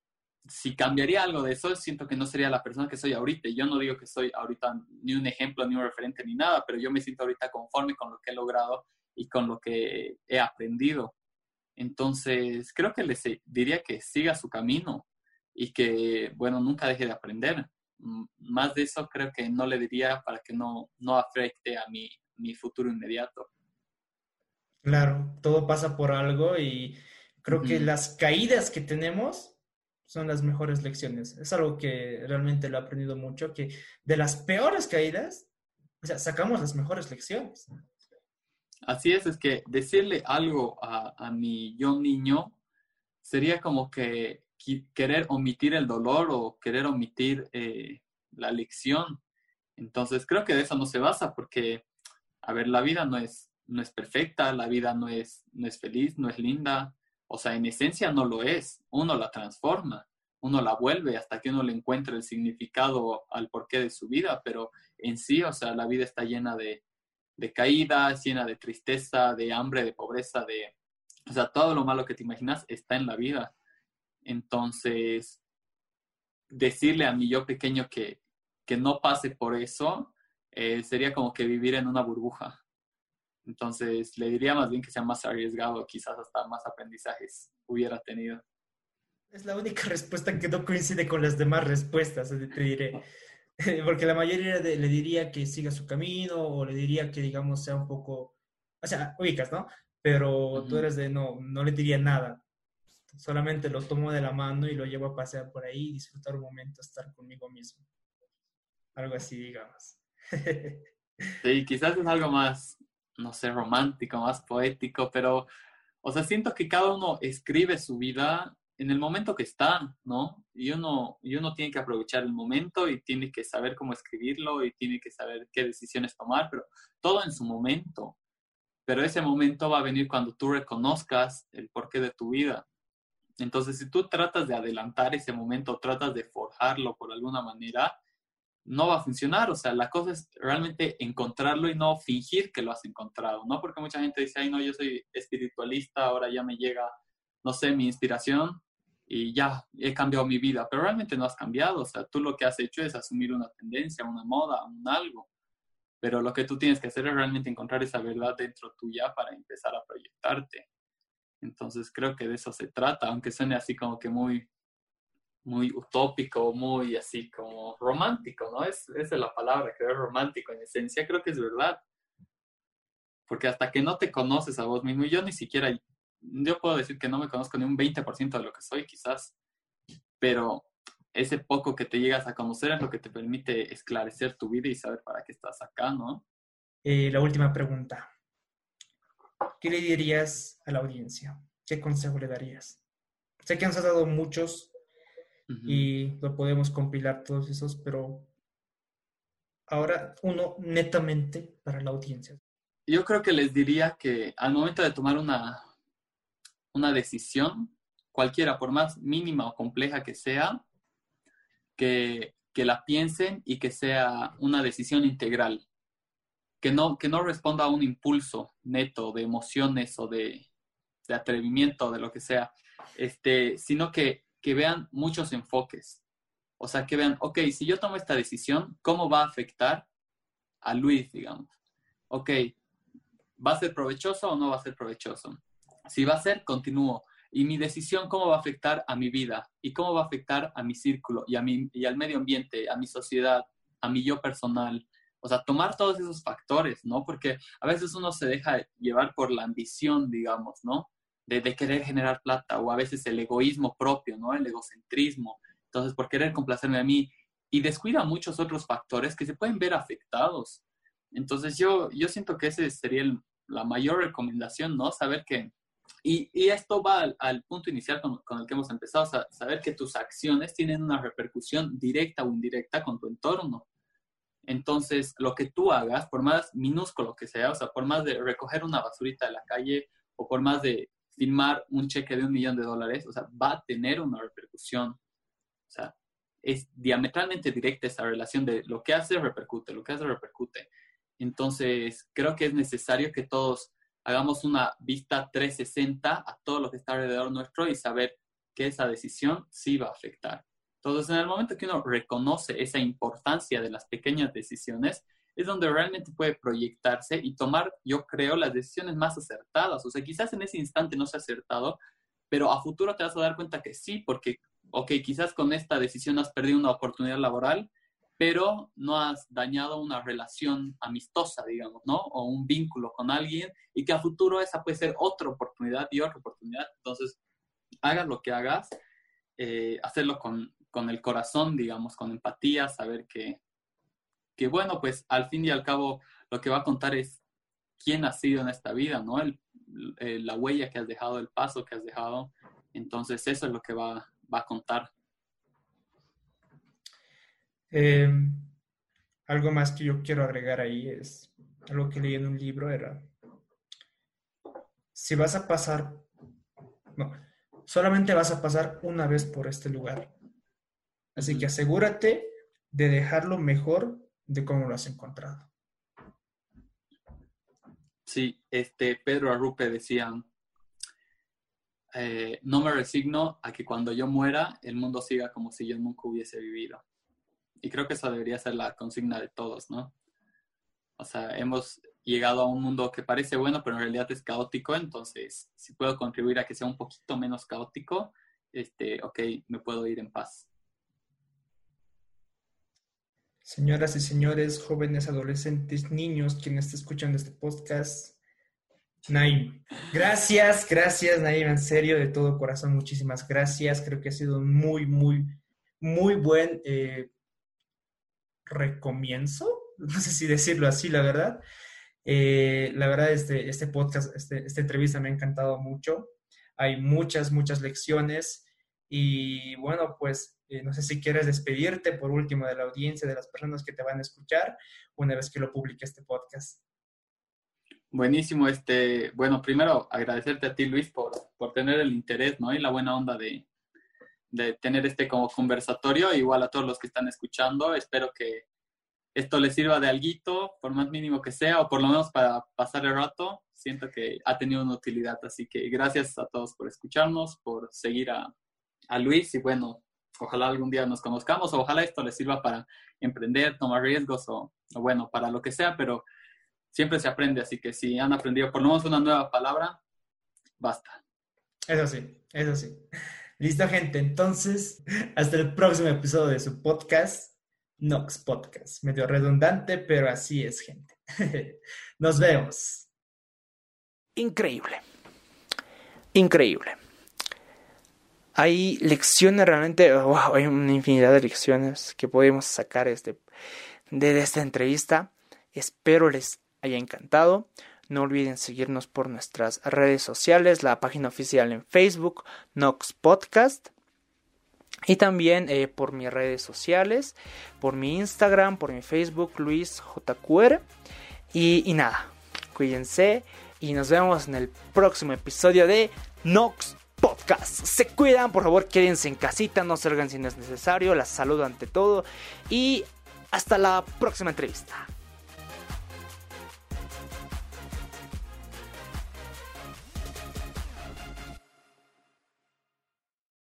Speaker 3: si cambiaría algo de eso, siento que no sería la persona que soy ahorita. Yo no digo que soy ahorita ni un ejemplo, ni un referente, ni nada, pero yo me siento ahorita conforme con lo que he logrado y con lo que he aprendido. Entonces, creo que les diría que siga su camino y que, bueno, nunca deje de aprender. Más de eso creo que no le diría para que no, no afecte a mi, mi futuro inmediato.
Speaker 2: Claro, todo pasa por algo y creo que las caídas que tenemos son las mejores lecciones. Es algo que realmente lo he aprendido mucho, que de las peores caídas, o sea, sacamos las mejores lecciones.
Speaker 3: Así es, es que decirle algo a, mi yo niño sería como que querer omitir el dolor o querer omitir eh, la lección. Entonces creo que de eso no se basa porque, a ver, la vida no es, no es perfecta, la vida no es, no es feliz, no es linda. O sea, en esencia no lo es. Uno la transforma, uno la vuelve hasta que uno le encuentre el significado al porqué de su vida, pero en sí, o sea, la vida está llena de, de caída, llena de tristeza, de hambre, de pobreza, de... O sea, todo lo malo que te imaginas está en la vida. Entonces, decirle a mi yo pequeño que, que no pase por eso eh, sería como que vivir en una burbuja. Entonces, le diría más bien que sea más arriesgado, quizás hasta más aprendizajes hubiera tenido.
Speaker 2: Es la única respuesta que no coincide con las demás respuestas, te diré. porque la mayoría le diría que siga su camino o le diría que, digamos, sea un poco, o sea, ubicas, ¿no? Pero tú eres de, no, no le diría nada. Solamente lo tomo de la mano y lo llevo a pasear por ahí y disfrutar un momento, estar conmigo mismo. Algo así, digamos.
Speaker 3: sí, quizás es algo más, no sé, romántico, más poético, pero, o sea, siento que cada uno escribe su vida en el momento que está, ¿no? Y uno, y uno tiene que aprovechar el momento y tiene que saber cómo escribirlo y tiene que saber qué decisiones tomar, pero todo en su momento. Pero ese momento va a venir cuando tú reconozcas el porqué de tu vida. Entonces, si tú tratas de adelantar ese momento, tratas de forjarlo por alguna manera, no va a funcionar. O sea, la cosa es realmente encontrarlo y no fingir que lo has encontrado, ¿no? Porque mucha gente dice, ay, no, yo soy espiritualista, ahora ya me llega, no sé, mi inspiración y ya he cambiado mi vida, pero realmente no has cambiado. O sea, tú lo que has hecho es asumir una tendencia, una moda, un algo. Pero lo que tú tienes que hacer es realmente encontrar esa verdad dentro tuya para empezar a proyectarte. Entonces creo que de eso se trata, aunque suene así como que muy, muy utópico, muy así como romántico, ¿no? Es, esa es la palabra, es romántico en esencia, creo que es verdad. Porque hasta que no te conoces a vos mismo, y yo ni siquiera, yo puedo decir que no me conozco ni un 20% de lo que soy quizás, pero ese poco que te llegas a conocer es lo que te permite esclarecer tu vida y saber para qué estás acá, ¿no?
Speaker 2: Eh, la última pregunta. ¿Qué le dirías a la audiencia? ¿Qué consejo le darías? Sé que nos has dado muchos y lo podemos compilar todos esos, pero ahora uno netamente para la audiencia.
Speaker 3: Yo creo que les diría que al momento de tomar una, una decisión, cualquiera, por más mínima o compleja que sea, que, que la piensen y que sea una decisión integral, que no, que no responda a un impulso neto de emociones o de, de atrevimiento, de lo que sea, este, sino que, que vean muchos enfoques. O sea, que vean, ok, si yo tomo esta decisión, ¿cómo va a afectar a Luis, digamos? Ok, ¿va a ser provechoso o no va a ser provechoso? Si va a ser, continúo y mi decisión cómo va a afectar a mi vida y cómo va a afectar a mi círculo y, a mi, y al medio ambiente, a mi sociedad, a mi yo personal. O sea, tomar todos esos factores, ¿no? Porque a veces uno se deja llevar por la ambición, digamos, ¿no? De, de querer generar plata o a veces el egoísmo propio, ¿no? El egocentrismo. Entonces, por querer complacerme a mí y descuida muchos otros factores que se pueden ver afectados. Entonces, yo, yo siento que ese sería la mayor recomendación, ¿no? Saber que y, esto va al, punto inicial con, el que hemos empezado, a saber que tus acciones tienen una repercusión directa o indirecta con tu entorno. Entonces, lo que tú hagas, por más minúsculo que sea, o sea, por más de recoger una basurita de la calle o por más de firmar un cheque de un millón de dólares, o sea, va a tener una repercusión. O sea, es diametralmente directa esa relación de lo que hace repercute, lo que hace repercute. Entonces, creo que es necesario que todos hagamos una vista 360 a todo lo que está alrededor nuestro y saber que esa decisión sí va a afectar. Entonces, en el momento que uno reconoce esa importancia de las pequeñas decisiones, es donde realmente puede proyectarse y tomar, yo creo, las decisiones más acertadas. O sea, quizás en ese instante no se ha acertado, pero a futuro te vas a dar cuenta que sí, porque, ok, quizás con esta decisión has perdido una oportunidad laboral, pero no has dañado una relación amistosa, digamos, ¿no? O un vínculo con alguien y que a futuro esa puede ser otra oportunidad y otra oportunidad. Entonces, hagas lo que hagas, eh, hacerlo con, el corazón, digamos, con empatía, saber que, que, bueno, pues al fin y al cabo lo que va a contar es quién has sido en esta vida, ¿no? la huella que has dejado, el paso que has dejado. Entonces, eso es lo que va, va a contar
Speaker 2: eh, algo más que yo quiero agregar ahí es algo que leí en un libro era, si vas a pasar, no, solamente vas a pasar una vez por este lugar. Así que asegúrate de dejarlo mejor de cómo lo has encontrado.
Speaker 3: Sí, este Pedro Arrupe decía, eh, no me resigno a que cuando yo muera el mundo siga como si yo nunca hubiese vivido. Y creo que esa debería ser la consigna de todos, ¿no? O sea, hemos llegado a un mundo que parece bueno, pero en realidad es caótico, entonces si puedo contribuir a que sea un poquito menos caótico, este, ok, me puedo ir en paz.
Speaker 2: Señoras y señores, jóvenes, adolescentes, niños, quienes están escuchando este podcast, Naim. Gracias, gracias, Naim, en serio, de todo corazón, muchísimas gracias. Creo que ha sido muy, muy, muy buen eh, recomienzo, no sé si decirlo así, la verdad. Eh, la verdad, este, este podcast, este, esta entrevista me ha encantado mucho. Hay muchas, muchas lecciones
Speaker 1: Y bueno, pues eh, no sé si quieres despedirte por último de la audiencia, de las personas que te van a escuchar una vez que lo publique este podcast.
Speaker 3: Buenísimo, este, bueno, primero agradecerte a ti Luis por, por tener el interés, ¿no? Y la buena onda de, de tener este como conversatorio, igual a todos los que están escuchando, espero que esto les sirva de alguito, por más mínimo que sea, o por lo menos para pasar el rato, siento que ha tenido una utilidad, así que gracias a todos por escucharnos, por seguir a, a Luis y bueno, ojalá algún día nos conozcamos o ojalá esto les sirva para emprender, tomar riesgos o, o, bueno, para lo que sea, pero siempre se aprende, así que si han aprendido por lo menos una nueva palabra, basta.
Speaker 1: Eso sí, eso sí. Listo, gente. Entonces, hasta el próximo episodio de su podcast, Nox Podcast. Medio redundante, pero así es, gente. Nos vemos. Increíble. Increíble. Hay lecciones realmente, wow, hay una infinidad de lecciones que podemos sacar este, de esta entrevista. Espero les haya encantado. No olviden seguirnos por nuestras redes sociales, la página oficial en Facebook, Nox Podcast. Y también eh, por mis redes sociales, por mi Instagram, por mi Facebook, LuisJQR. Y, y nada, cuídense y nos vemos en el próximo episodio de Nox Podcast. Se cuidan, por favor, quédense en casita, no salgan si no es necesario. Las saludo ante todo y hasta la próxima entrevista.